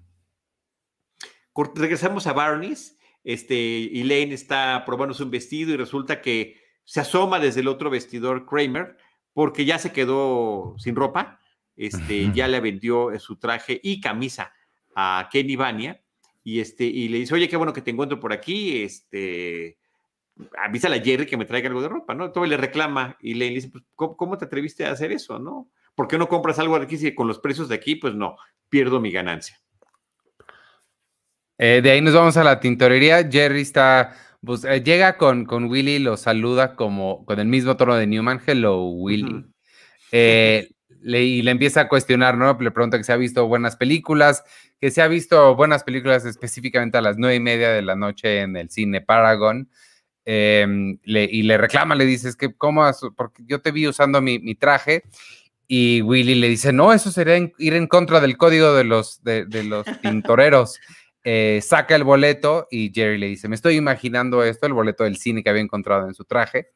Regresamos a Barney's. Este, Elaine está probándose un vestido y resulta que se asoma desde el otro vestidor Kramer porque ya se quedó sin ropa. Este, ya le vendió su traje y camisa a Kenny Vania y, este, y le dice, oye, qué bueno que te encuentro por aquí. Este, avísale a Jerry que me traiga algo de ropa, ¿no? Todo le reclama y le dice, pues, ¿cómo, te atreviste a hacer eso, no? ¿Por qué no compras algo aquí si con los precios de aquí, pues no, pierdo mi ganancia? Eh, de ahí nos vamos a la tintorería. Jerry está, pues, eh, llega con, con Willy, lo saluda como con el mismo tono de Newman. Hello, Willy. Eh, y le empieza a cuestionar, ¿no? Le pregunta que se ha visto buenas películas, que se ha visto buenas películas específicamente a las nueve y media de la noche en el cine Paragon. Em, y le reclama, le dice, es que, ¿cómo? Porque yo te vi usando mi, traje. Y Willy le dice, no, eso sería ir en contra del código de los, de, los pintoreros. Eh, saca el boleto y Jerry le dice, me estoy imaginando esto, el boleto del cine que había encontrado en su traje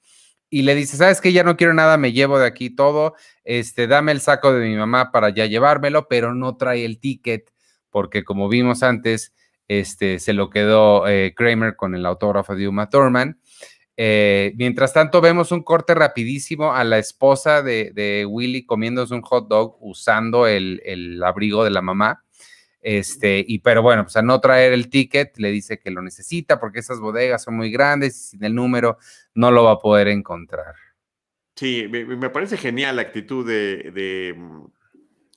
y le dice, ¿sabes qué? Ya no quiero nada, me llevo de aquí todo, este, dame el saco de mi mamá para ya llevármelo, pero no trae el ticket, porque como vimos antes, este, se lo quedó eh, Kramer con el autógrafo de Uma Thurman. Eh, mientras tanto, vemos un corte rapidísimo a la esposa de, de Willy comiéndose un hot dog usando el, abrigo de la mamá. Este, y pero bueno, pues a no traer el ticket, le dice que lo necesita porque esas bodegas son muy grandes y sin el número no lo va a poder encontrar. Sí, me, parece genial la actitud de,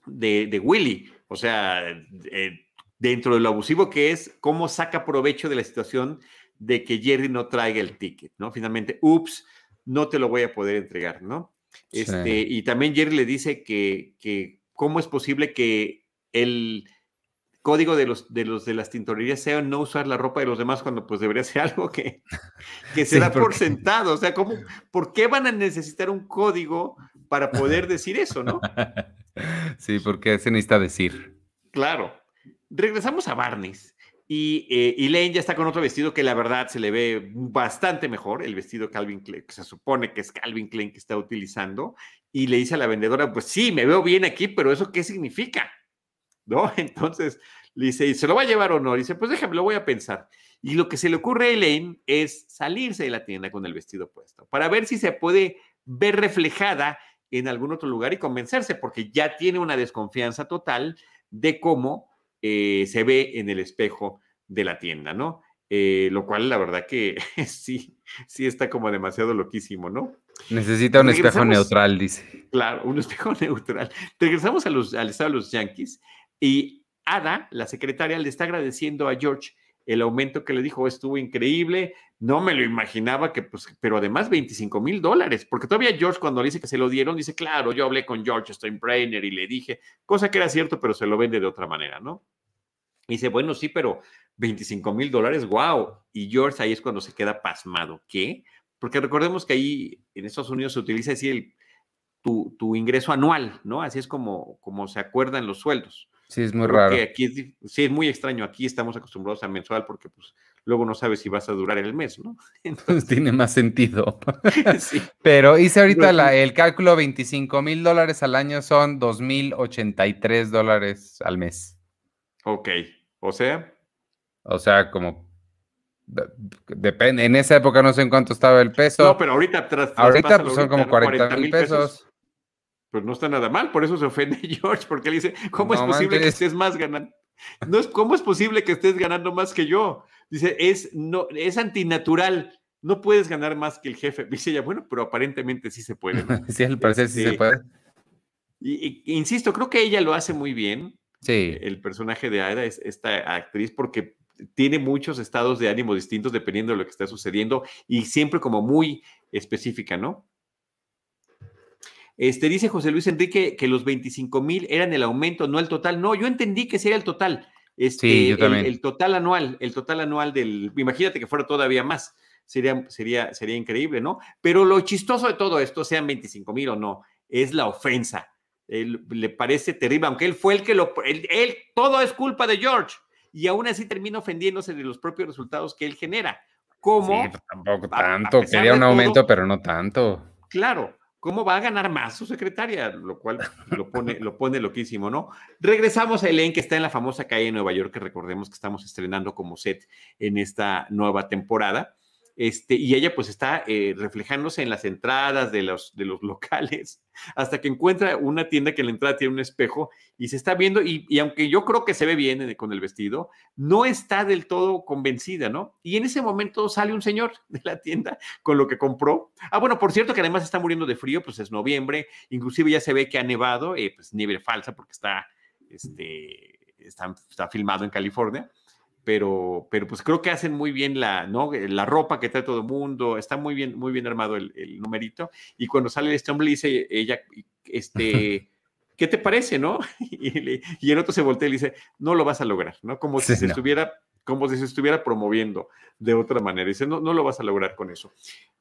de, de, Willy. O sea, eh, dentro de lo abusivo que es, cómo saca provecho de la situación de que Jerry no traiga el ticket, ¿no? Finalmente, ups, no te lo voy a poder entregar, ¿no? Este, Y también Jerry le dice que, que cómo es posible que él código de los, de los de las tintorerías sea no usar la ropa de los demás cuando pues debería ser algo que, que se da por sentado. O sea, ¿cómo, ¿por qué van a necesitar un código para poder decir eso, no? Sí, porque se necesita decir. Claro. Regresamos a Barnes. Y eh, Elaine ya está con otro vestido que la verdad se le ve bastante mejor, el vestido Calvin Klein, que se supone que es Calvin Klein que está utilizando, y le dice a la vendedora, pues sí, me veo bien aquí, pero ¿eso qué significa? ¿no? Entonces le dice, ¿y se lo va a llevar o no? dice, pues déjame, lo voy a pensar. Y lo que se le ocurre a Elaine es salirse de la tienda con el vestido puesto para ver si se puede ver reflejada en algún otro lugar y convencerse, porque ya tiene una desconfianza total de cómo eh, se ve en el espejo de la tienda, ¿no? Eh, lo cual la verdad que sí, sí está como demasiado loquísimo, ¿no? Necesita un espejo neutral, dice. Claro, un espejo neutral. Regresamos a los, al estado de los Yankees y Ada, la secretaria, le está agradeciendo a George el aumento que le dijo, estuvo increíble, no me lo imaginaba que, pues, pero además 25 mil dólares, porque todavía George cuando le dice que se lo dieron, dice, claro, yo hablé con George Steinbrenner y le dije, cosa que era cierto, pero se lo vende de otra manera, ¿no? Dice, bueno, sí, pero 25 mil dólares, wow. Y George ahí es cuando se queda pasmado. ¿Qué? Porque recordemos que ahí en Estados Unidos se utiliza así el, tu, tu, ingreso anual, ¿no? Así es como, como se acuerdan los sueldos. Sí, es muy raro. Aquí sí, es muy extraño. Aquí estamos acostumbrados a mensual porque pues luego no sabes si vas a durar el mes, ¿no? Entonces tiene más sentido. sí. Pero hice ahorita el cálculo, 25 mil dólares al año son 2.083 dólares al mes. Ok, o sea. O sea, como depende, en esa época no sé en cuánto estaba el peso. No, pero ahorita ahorita pues, son como 40 mil pesos pues no está nada mal, por eso se ofende George, porque él dice, ¿cómo es posible que estés más ganando? No es, ¿Cómo es posible que estés ganando más que yo? Dice, es, no, es antinatural, no puedes ganar más que el jefe. Dice ella, bueno, pero aparentemente sí se puede. sí, al parecer sí se puede. Y, insisto, creo que ella lo hace muy bien. Sí. El personaje de Aida es esta actriz porque tiene muchos estados de ánimo distintos dependiendo de lo que está sucediendo y siempre como muy específica, ¿no? Este, dice José Luis Enrique que los 25 mil eran el aumento, no el total. No, yo entendí que sería el total. Este, sí, yo también. El, total anual, el total anual del. Imagínate que fuera todavía más. Sería, sería, sería increíble, ¿no? Pero lo chistoso de todo esto, sean 25 mil o no, es la ofensa. Él, le parece terrible, aunque él fue el que lo. Él, él, todo es culpa de George. Y aún así termina ofendiéndose de los propios resultados que él genera. ¿Cómo? Sí, pues tampoco tanto. Quería un aumento, pero no tanto. Claro, ¿Cómo va a ganar más su secretaria? Lo cual lo pone, lo pone loquísimo, ¿no? Regresamos a Elaine, que está en la famosa calle de Nueva York, que recordemos que estamos estrenando como set en esta nueva temporada. Este, y ella pues está eh, reflejándose en las entradas de los, locales, hasta que encuentra una tienda que en la entrada tiene un espejo y se está viendo, y, aunque yo creo que se ve bien con el vestido, no está del todo convencida, ¿no? Y en ese momento sale un señor de la tienda con lo que compró. Ah, bueno, por cierto que además está muriendo de frío, pues es noviembre, inclusive ya se ve que ha nevado, eh, pues nieve falsa porque está, este, está, está filmado en California pero, pero pues creo que hacen muy bien la, ¿no? la ropa que trae todo el mundo, está muy bien, muy bien armado el, numerito, y cuando sale este hombre le dice ella, este, ¿qué te parece, no? Y, y, el otro se voltea y le dice, no lo vas a lograr, ¿no? Como si se estuviera como si se estuviera promoviendo de otra manera. Dice, no, no lo vas a lograr con eso.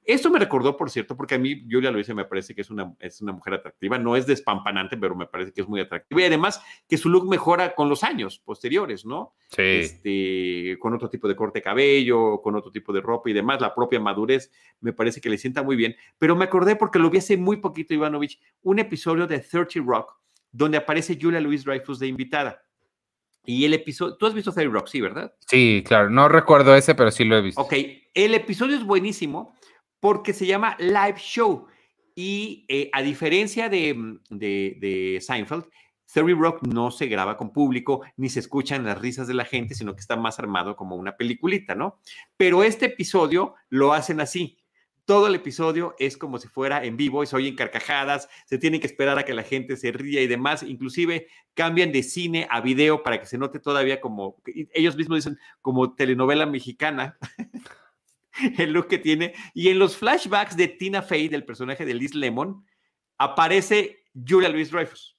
Esto me recordó, por cierto, porque a mí Julia Luisa me parece que es una, es una mujer atractiva, no es despampanante, pero me parece que es muy atractiva. Y además que su look mejora con los años posteriores, ¿no? Sí. Este, con otro tipo de corte de cabello, con otro tipo de ropa y demás, la propia madurez me parece que le sienta muy bien. Pero me acordé porque lo vi hace muy poquito, Ivanovich, un episodio de 30 Rock, donde aparece Julia Louis Dreyfus de invitada. Y el episodio, tú has visto Thirty Rock, sí, ¿verdad? Sí, claro, no recuerdo ese, pero sí lo he visto. Ok, el episodio es buenísimo porque se llama Live Show. Y eh, a diferencia de, mm, de, de Seinfeld, Theory Rock no se graba con público ni se escuchan las risas de la gente, sino que está más armado como una peliculita, ¿no? Pero este episodio lo hacen así. Todo el episodio es como si fuera en vivo y se oyen carcajadas, se tienen que esperar a que la gente se ría y demás. Inclusive cambian de cine a video para que se note todavía como, ellos mismos dicen, como telenovela mexicana. el look que tiene. Y en los flashbacks de Tina Fey, del personaje de Liz Lemon, aparece Julia Louis Dreyfus.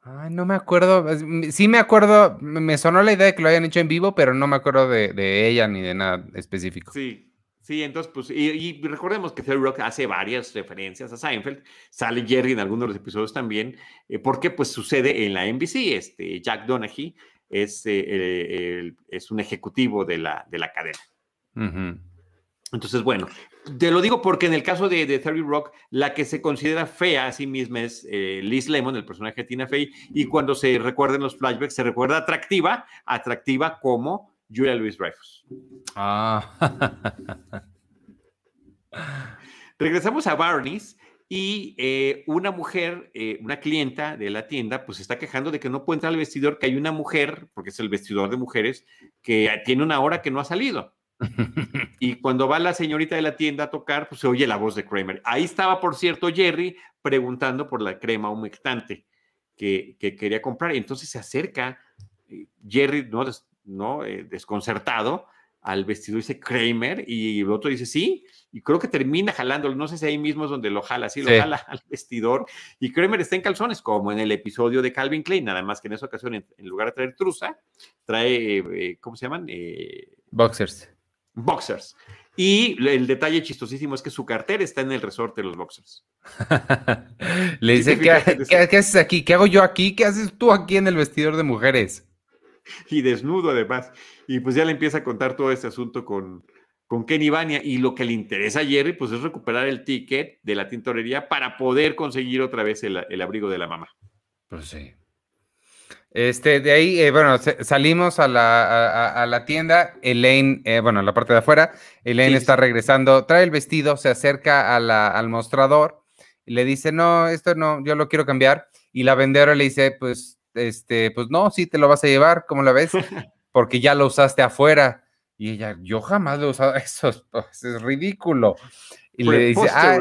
Ay, no me acuerdo. Sí me acuerdo, me sonó la idea de que lo hayan hecho en vivo, pero no me acuerdo de, ella ni de nada específico. Sí, sí, entonces, pues, y, recordemos que Third Rock hace varias referencias a Seinfeld. Sale Jerry en algunos de los episodios también, eh, porque pues sucede en la NBC. Este, Jack Donaghy es, eh, es un ejecutivo de la, de la cadena. Entonces, bueno, te lo digo porque en el caso de, de Rock, la que se considera fea a sí misma es eh, Liz Lemon, el personaje de Tina Fey, y cuando se recuerda en los flashbacks, se recuerda atractiva, atractiva como Julia Louis Dreyfus. Ah. Regresamos a Barney's y eh, una mujer, eh, una clienta de la tienda, pues está quejando de que no puede entrar al vestidor, que hay una mujer, porque es el vestidor de mujeres, que tiene una hora que no ha salido. y cuando va la señorita de la tienda a tocar, pues se oye la voz de Kramer. Ahí estaba, por cierto, Jerry preguntando por la crema humectante que, quería comprar. Y entonces se acerca eh, Jerry, ¿no? ¿No? Eh, desconcertado al vestido, dice Kramer, y el otro dice sí, y creo que termina jalándolo. No sé si ahí mismo es donde lo jala, sí, lo jala al vestidor. Y Kramer está en calzones, como en el episodio de Calvin Klein, nada más que en esa ocasión, en, lugar de traer truza, trae, eh, ¿cómo se llaman? Boxers boxers. Y el detalle chistosísimo es que su cartera está en el resorte de los boxers. Le dice, ¿Qué, haces aquí? ¿Qué hago yo aquí? ¿Qué haces tú aquí en el vestidor de mujeres? Y desnudo además. Y pues ya le empieza a contar todo este asunto con, con Kenny Bania. Y lo que le interesa a Jerry, pues es recuperar el ticket de la tintorería para poder conseguir otra vez el, el abrigo de la mamá. Pues sí. Este, de ahí, eh, bueno, salimos a la, tienda, Elaine, eh, bueno, en la parte de afuera, Elaine está regresando, trae el vestido, se acerca al mostrador y le dice, no, esto no, yo lo quiero cambiar. Y la vendedora le dice, pues, este, pues no, sí te lo vas a llevar, ¿cómo la ves? Porque ya lo usaste afuera. Y ella, yo jamás lo he usado, eso es, pues, ridículo. Y le dice, ah,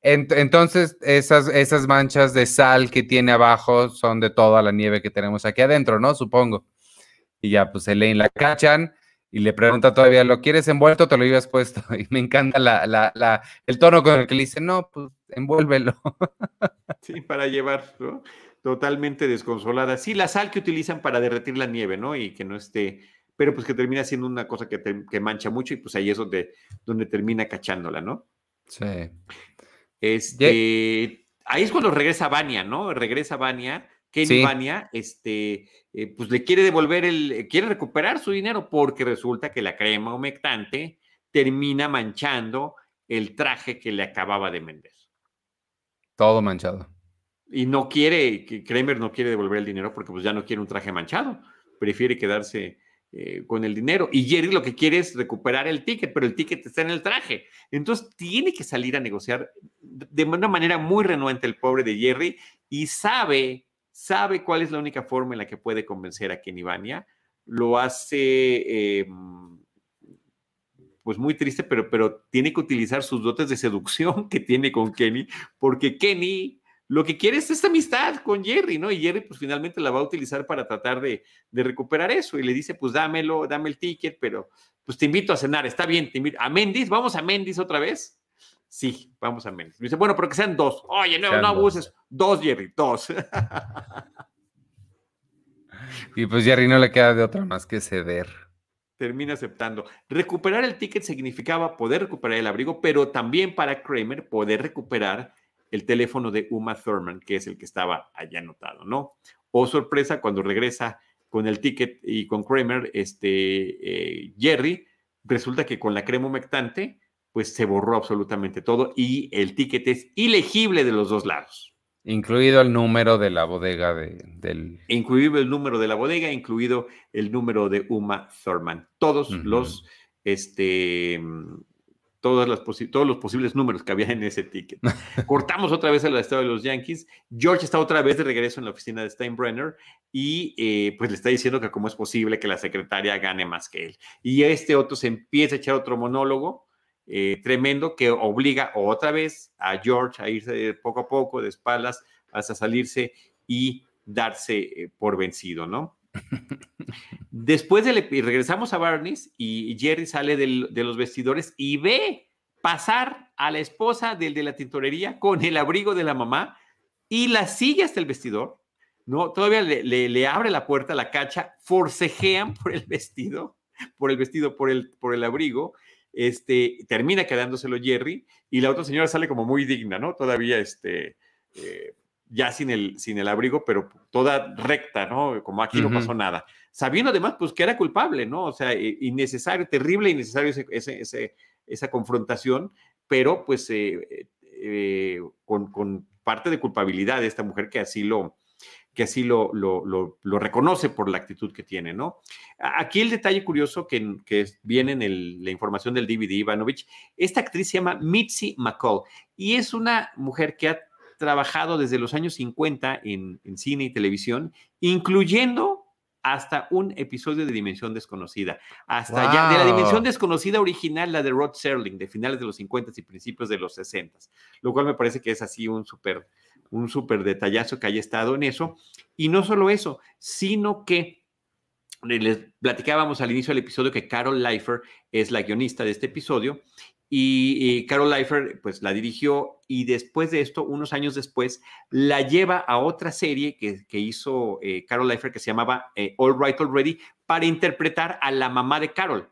entonces, esas, esas manchas de sal que tiene abajo son de toda la nieve que tenemos aquí adentro, ¿no? Supongo. Y ya, pues Elaine la cachan y le pregunta todavía, ¿lo quieres envuelto? Te lo ibas puesto. Y me encanta la, la, la, el tono con el que le dice, no, pues envuélvelo. Sí, para llevar, ¿no? Totalmente desconsolada. Sí, la sal que utilizan para derretir la nieve, ¿no? Y que no esté, pero pues que termina siendo una cosa que, que mancha mucho y pues ahí es donde, donde termina cachándola, ¿no? Sí. Este, ahí es cuando regresa Vania, ¿no? Regresa Vania, Kenny Vania, este, eh, pues le quiere devolver el, quiere recuperar su dinero porque resulta que la crema humectante termina manchando el traje que le acababa de vender. Todo manchado. Y no quiere, Kramer no quiere devolver el dinero porque pues ya no quiere un traje manchado, prefiere quedarse eh, con el dinero. Y Jerry lo que quiere es recuperar el ticket, pero el ticket está en el traje. Entonces tiene que salir a negociar de una manera muy renuente el pobre de Jerry y sabe, sabe cuál es la única forma en la que puede convencer a Kenny Vania. Lo hace... Em, pues muy triste, pero, pero tiene que utilizar sus dotes de seducción que tiene con Kenny, porque Kenny lo que quiere es esta amistad con Jerry, ¿no? Y Jerry pues finalmente la va a utilizar para tratar de, recuperar eso y le dice, pues dámelo, dame el ticket, pero pues te invito a cenar, está bien, te invito a Mendy's, vamos a Mendy's otra vez. Sí, vamos a Mendy's. dice, bueno, pero que sean dos. Oye, no, no abuses. Dos, Jerry, dos. y pues Jerry no le queda de otra más que ceder termina aceptando. Recuperar el ticket significaba poder recuperar el abrigo, pero también para Kramer poder recuperar el teléfono de Uma Thurman, que es el que estaba allá anotado, ¿no? O sorpresa, cuando regresa con el ticket y con Kramer, este, eh, Jerry, resulta que con la crema humectante, pues se borró absolutamente todo y el ticket es ilegible de los dos lados. Incluido el número de la bodega de, del... Incluido el número de la bodega, incluido el número de Uma Thurman. Todos los, este, todas las todos los posibles números que había en ese ticket. Cortamos otra vez el estado de los Yankees. George está otra vez de regreso en la oficina de Steinbrenner y eh, pues le está diciendo que cómo es posible que la secretaria gane más que él. Y este otro se empieza a echar otro monólogo eh, tremendo que obliga otra vez a George a irse poco a poco, de espaldas, hasta salirse y darse eh, por vencido, ¿no? Después de regresamos a Barney's y Jerry sale de los vestidores y ve pasar a la esposa del de la tintorería con el abrigo de la mamá y la sigue hasta el vestidor, ¿no? Todavía le, le abre la puerta, la cacha, forcejean por el vestido, por el vestido, por el, por el abrigo este, termina quedándoselo Jerry y la otra señora sale como muy digna, ¿no? Todavía, este, eh, ya sin el, sin el abrigo, pero toda recta, ¿no? Como aquí no pasó nada. Sabiendo además, pues que era culpable, ¿no? O sea, innecesario, terrible, innecesario ese, esa confrontación, pero pues eh, eh, con, con, parte de culpabilidad de esta mujer que así lo, que así lo, lo, reconoce por la actitud que tiene, ¿no? Aquí el detalle curioso que, que viene en la información del DVD Ivanovich, esta actriz se llama Mitzi McCall y es una mujer que ha trabajado desde los años 50 en, cine y televisión, incluyendo hasta un episodio de Dimensión Desconocida, hasta ya de la Dimensión Desconocida original, la de Rod Serling, de finales de los 50 y principios de los 60, lo cual me parece que es así un súper un súper detallazo que haya estado en eso. Y no solo eso, sino que les platicábamos al inicio del episodio que Carol Leifer es la guionista de este episodio y, Carol Leifer pues la dirigió y después de esto, unos años después, la lleva a otra serie que, hizo eh, Carol Leifer que se llamaba eh, All Right Already para interpretar a la mamá de Carol.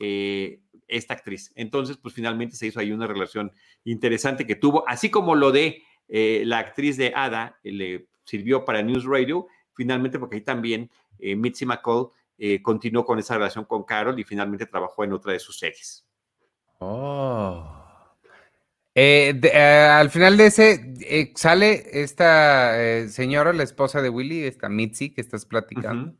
Eh, esta actriz. Entonces, pues finalmente se hizo ahí una relación interesante que tuvo, así como lo de la actriz de Ada le sirvió para News Radio, finalmente porque ahí también Mitzi McCall continuó con esa relación con Carol y finalmente trabajó en otra de sus series. Oh. al final de ese sale esta señora, la esposa de Willy, esta Mitzi que estás platicando,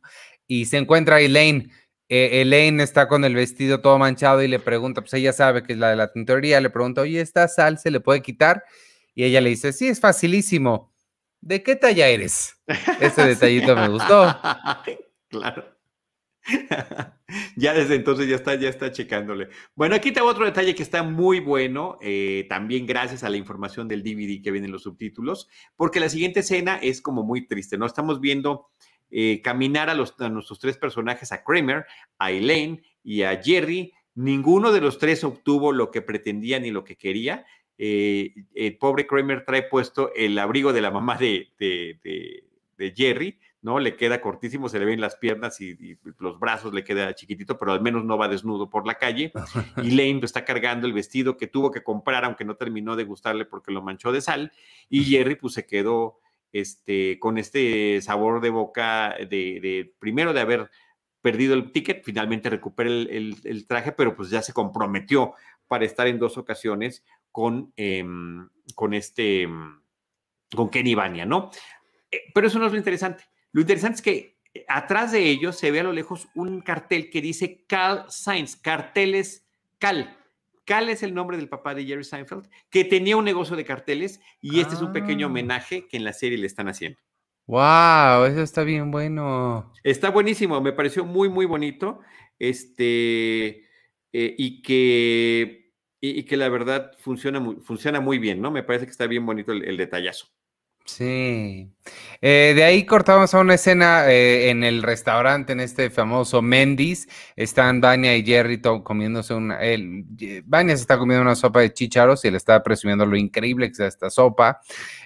y se encuentra a Elaine. Elaine está con el vestido todo manchado y le pregunta, pues ella sabe que es la de la tintorería, le pregunta, oye, ¿esta sal se le puede quitar? Y ella le dice, sí, es facilísimo. ¿De qué talla eres? Ese detallito me gustó. Claro. ya desde entonces ya está, ya está checándole. Bueno, aquí tengo otro detalle que está muy bueno, eh, también gracias a la información del DVD que vienen los subtítulos, porque la siguiente escena es como muy triste, ¿no? Estamos viendo eh, caminar a, los, a nuestros tres personajes, a Kramer, a Elaine y a Jerry. Ninguno de los tres obtuvo lo que pretendía ni lo que quería. Eh, el pobre Kramer trae puesto el abrigo de la mamá de, Jerry, ¿no? Le queda cortísimo, se le ven las piernas y, los brazos le queda chiquitito, pero al menos no va desnudo por la calle. Y Lane está cargando el vestido que tuvo que comprar, aunque no terminó de gustarle porque lo manchó de sal. Y Jerry, pues se quedó este, con este sabor de boca de, primero de haber perdido el ticket, finalmente recupera el, traje, pero pues ya se comprometió para estar en dos ocasiones con, em, con este, con Kenny Bania, ¿no? Eh, pero eso no es lo interesante. Lo interesante es que atrás de ellos se ve a lo lejos un cartel que dice Cal Sainz, carteles Cal. Cal es el nombre del papá de Jerry Seinfeld, que tenía un negocio de carteles y este es un pequeño Ah. homenaje que en la serie le están haciendo. Wow, eso está bien bueno. Está buenísimo, me pareció muy, muy bonito. Este, eh, y que, y, y que la verdad funciona muy, funciona muy bien, ¿no? Me parece que está bien bonito el, el detallazo. Sí. Eh, de ahí cortamos a una escena eh, en el restaurante, en este famoso Mendy's. Están Vania y Jerry comiéndose una. Vania se está comiendo una sopa de chícharos y le está presumiendo lo increíble que es esta sopa.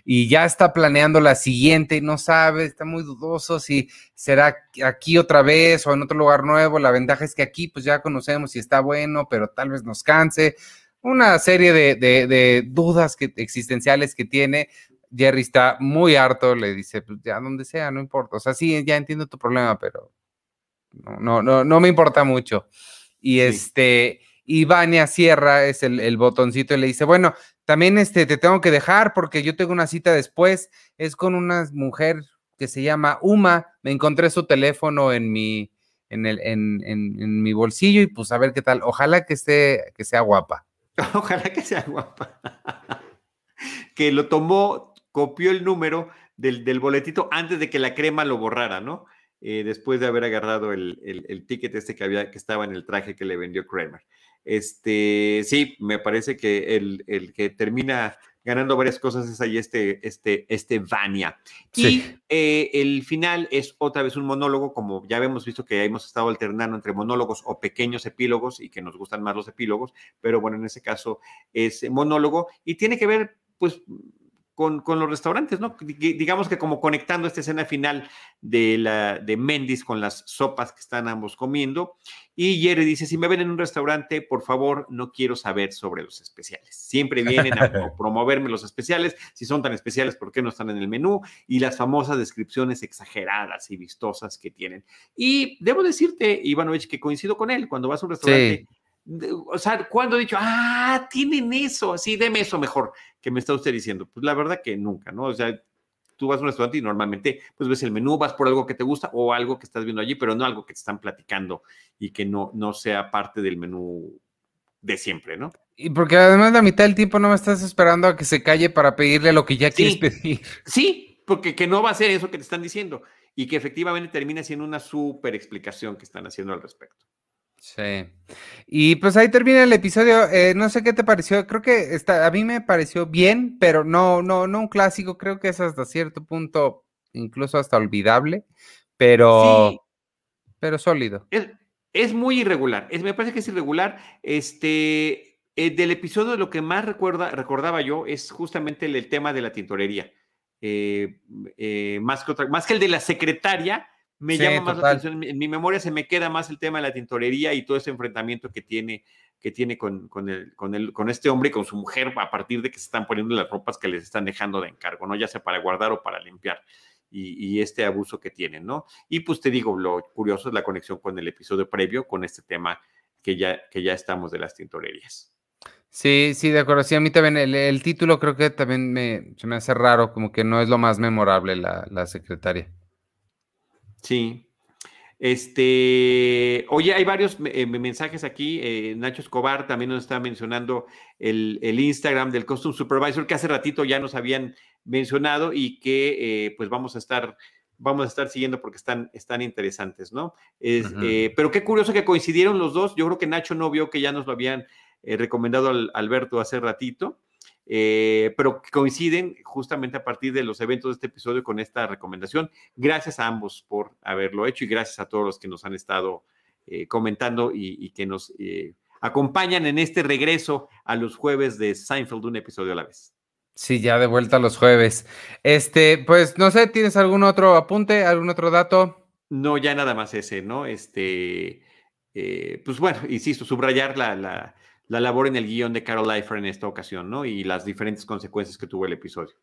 Y ya está planeando la siguiente, no sabe, está muy dudoso si será aquí otra vez o en otro lugar nuevo. La ventaja es que aquí, pues ya conocemos si está bueno, pero tal vez nos canse. Una serie de, de- de dudas que, existenciales que tiene. Jerry está muy harto, le dice, pues ya donde sea, no importa. O sea, sí, ya entiendo tu problema, pero no, no, no, no me importa mucho. Y Sí. este, y Vania cierra, es el, el botoncito y le dice, bueno, también este, te tengo que dejar porque yo tengo una cita después, es con una mujer que se llama Uma, me encontré su teléfono en mi, en el, en, en- en mi bolsillo y pues a ver qué tal, ojalá que esté, que sea guapa. Ojalá que sea guapa. que lo tomó, copió el número del, del boletito antes de que la crema lo borrara, ¿no? Eh, después de haber agarrado el, el- el ticket este que, había, que estaba en el traje que le vendió Kramer. Este, sí, me parece que el, el que termina ganando varias cosas es ahí este, este, este Vania. Y Sí. eh, el final es otra vez un monólogo, como ya hemos visto que hemos estado alternando entre monólogos o pequeños epílogos y que nos gustan más los epílogos, pero bueno, en ese caso es monólogo y tiene que ver, pues, con, con los restaurantes, ¿no? Dig- Digamos que como conectando esta escena final de, la, de con las sopas que están ambos comiendo. Y Jerry dice, si me ven en un restaurante, por favor, no quiero saber sobre los especiales. Siempre vienen a pro- promoverme los especiales. Si son tan especiales, ¿por qué no están en el menú? Y las famosas descripciones exageradas y vistosas que tienen. Y debo decirte, Ivanovich, que coincido con él. Cuando vas a un restaurante, o sea, cuando he dicho, ah, tienen eso, sí, deme eso mejor, que me está usted diciendo. Pues la verdad que nunca, ¿no? O sea, tú vas a un restaurante y normalmente pues ves el menú, vas por algo que te gusta o algo que estás viendo allí, pero no algo que te están platicando y que no, no sea parte del menú de siempre, ¿no? Y porque además la mitad del tiempo no me estás esperando a que se calle para pedirle lo que ya quieres pedir. Sí, porque que no va a ser eso que te están diciendo y que efectivamente termina siendo una súper explicación que están haciendo al respecto. Sí. Y pues ahí termina el episodio. Eh, no sé qué te pareció. Creo que está, a mí me pareció bien, pero no, no, no un clásico. Creo que es hasta cierto punto, incluso hasta olvidable, pero, Sí. pero sólido. Es, es muy irregular. Es, me parece que es irregular. Este, eh, del episodio lo que más recuerda, recordaba yo es justamente el, el tema de la tintorería. Eh, eh, más, que otra- más que el de la secretaria, me Sí, llama más la atención. En mi, en mi memoria se me queda más el tema de la tintorería y todo ese enfrentamiento que tiene, que tiene con, con, el, con, el, con este hombre y con su mujer a partir de que se están poniendo las ropas que les están dejando de encargo, ¿no? Ya sea para guardar o para limpiar. Y, y este abuso que tienen, ¿no? Y pues te digo, lo curioso es la conexión con el episodio previo, con este tema que ya, que ya estamos de las tintorerías. Sí, sí, de acuerdo. Sí, a mí también el, el título creo que también me, se me hace raro, como que no es lo más memorable la, la secretaria. Sí. Este, oye, hay varios eh, mensajes aquí. eh, Nacho Escobar también nos está mencionando el, el Instagram del Custom Supervisor que hace ratito ya nos habían mencionado y que eh, pues vamos a estar vamos a estar siguiendo porque están, están interesantes, ¿no? Es, eh, pero qué curioso que coincidieron los dos. Yo creo que Nacho no vio que ya nos lo habían eh, recomendado al Alberto hace ratito, eh, pero coinciden justamente a partir de los eventos de este episodio con esta recomendación. Gracias a ambos por haberlo hecho y gracias a todos los que nos han estado eh, comentando y, y que nos eh, acompañan en este regreso a los jueves de Seinfeld, un episodio a la vez. Sí, ya de vuelta los jueves. Este, pues no sé, ¿tienes algún otro apunte, algún otro dato? No, ya nada más ese, ¿no? Este, eh, pues bueno, insisto, subrayar la, la, la labor en el guion de Carol Leifer en esta ocasión, ¿no? Y las diferentes consecuencias que tuvo el episodio.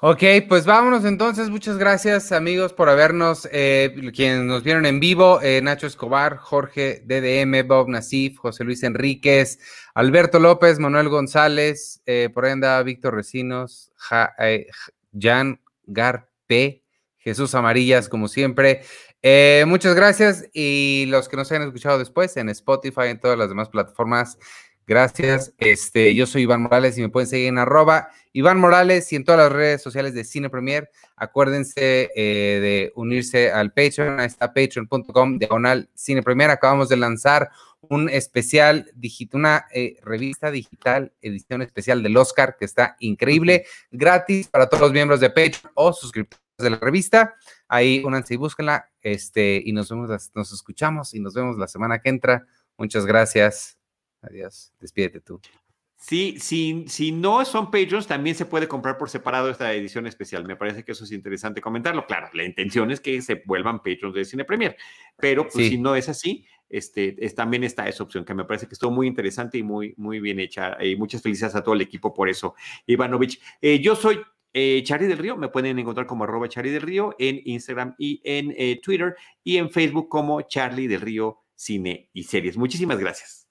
Ok, pues vámonos entonces. Muchas gracias amigos por habernos, eh, quienes nos vieron en vivo, eh, Nacho Escobar, Jorge DDM, Bob Nasif, José Luis Enríquez, Alberto López, Manuel González, eh, por ahí anda Víctor Recinos, Ja- Jan Garpe, Jesús Amarillas, como siempre. Eh, muchas gracias y los que nos hayan escuchado después en Spotify, en todas las demás plataformas, gracias. Este, yo soy Iván Morales y me pueden seguir en arroba Iván Morales y en todas las redes sociales de Cine Premier. Acuérdense eh, de unirse al Patreon, a está patreon.com diagonal Cine Premier. Acabamos de lanzar un especial, una eh, revista digital, edición especial del Oscar, que está increíble, gratis para todos los miembros de Patreon o suscriptores de la revista. Ahí únanse y búsquenla. Este, y nos vemos, nos escuchamos y nos vemos la semana que entra. Muchas gracias. Adiós. Despídete tú. Sí, si, si no son Patreons, también se puede comprar por separado esta edición especial. Me parece que eso es interesante comentarlo. Claro, la intención es que se vuelvan Patreons de Cine Premier, pero pues, si no es así, este, es, también está esa opción que me parece que estuvo muy interesante y muy, muy bien hecha. Y muchas felicidades a todo el equipo por eso, Ivanovich. Eh, yo soy eh, Charlie del Río, me pueden encontrar como arroba Charlie del Río en Instagram y en eh, Twitter y en Facebook como Charlie del Río Cine y Series. Muchísimas gracias.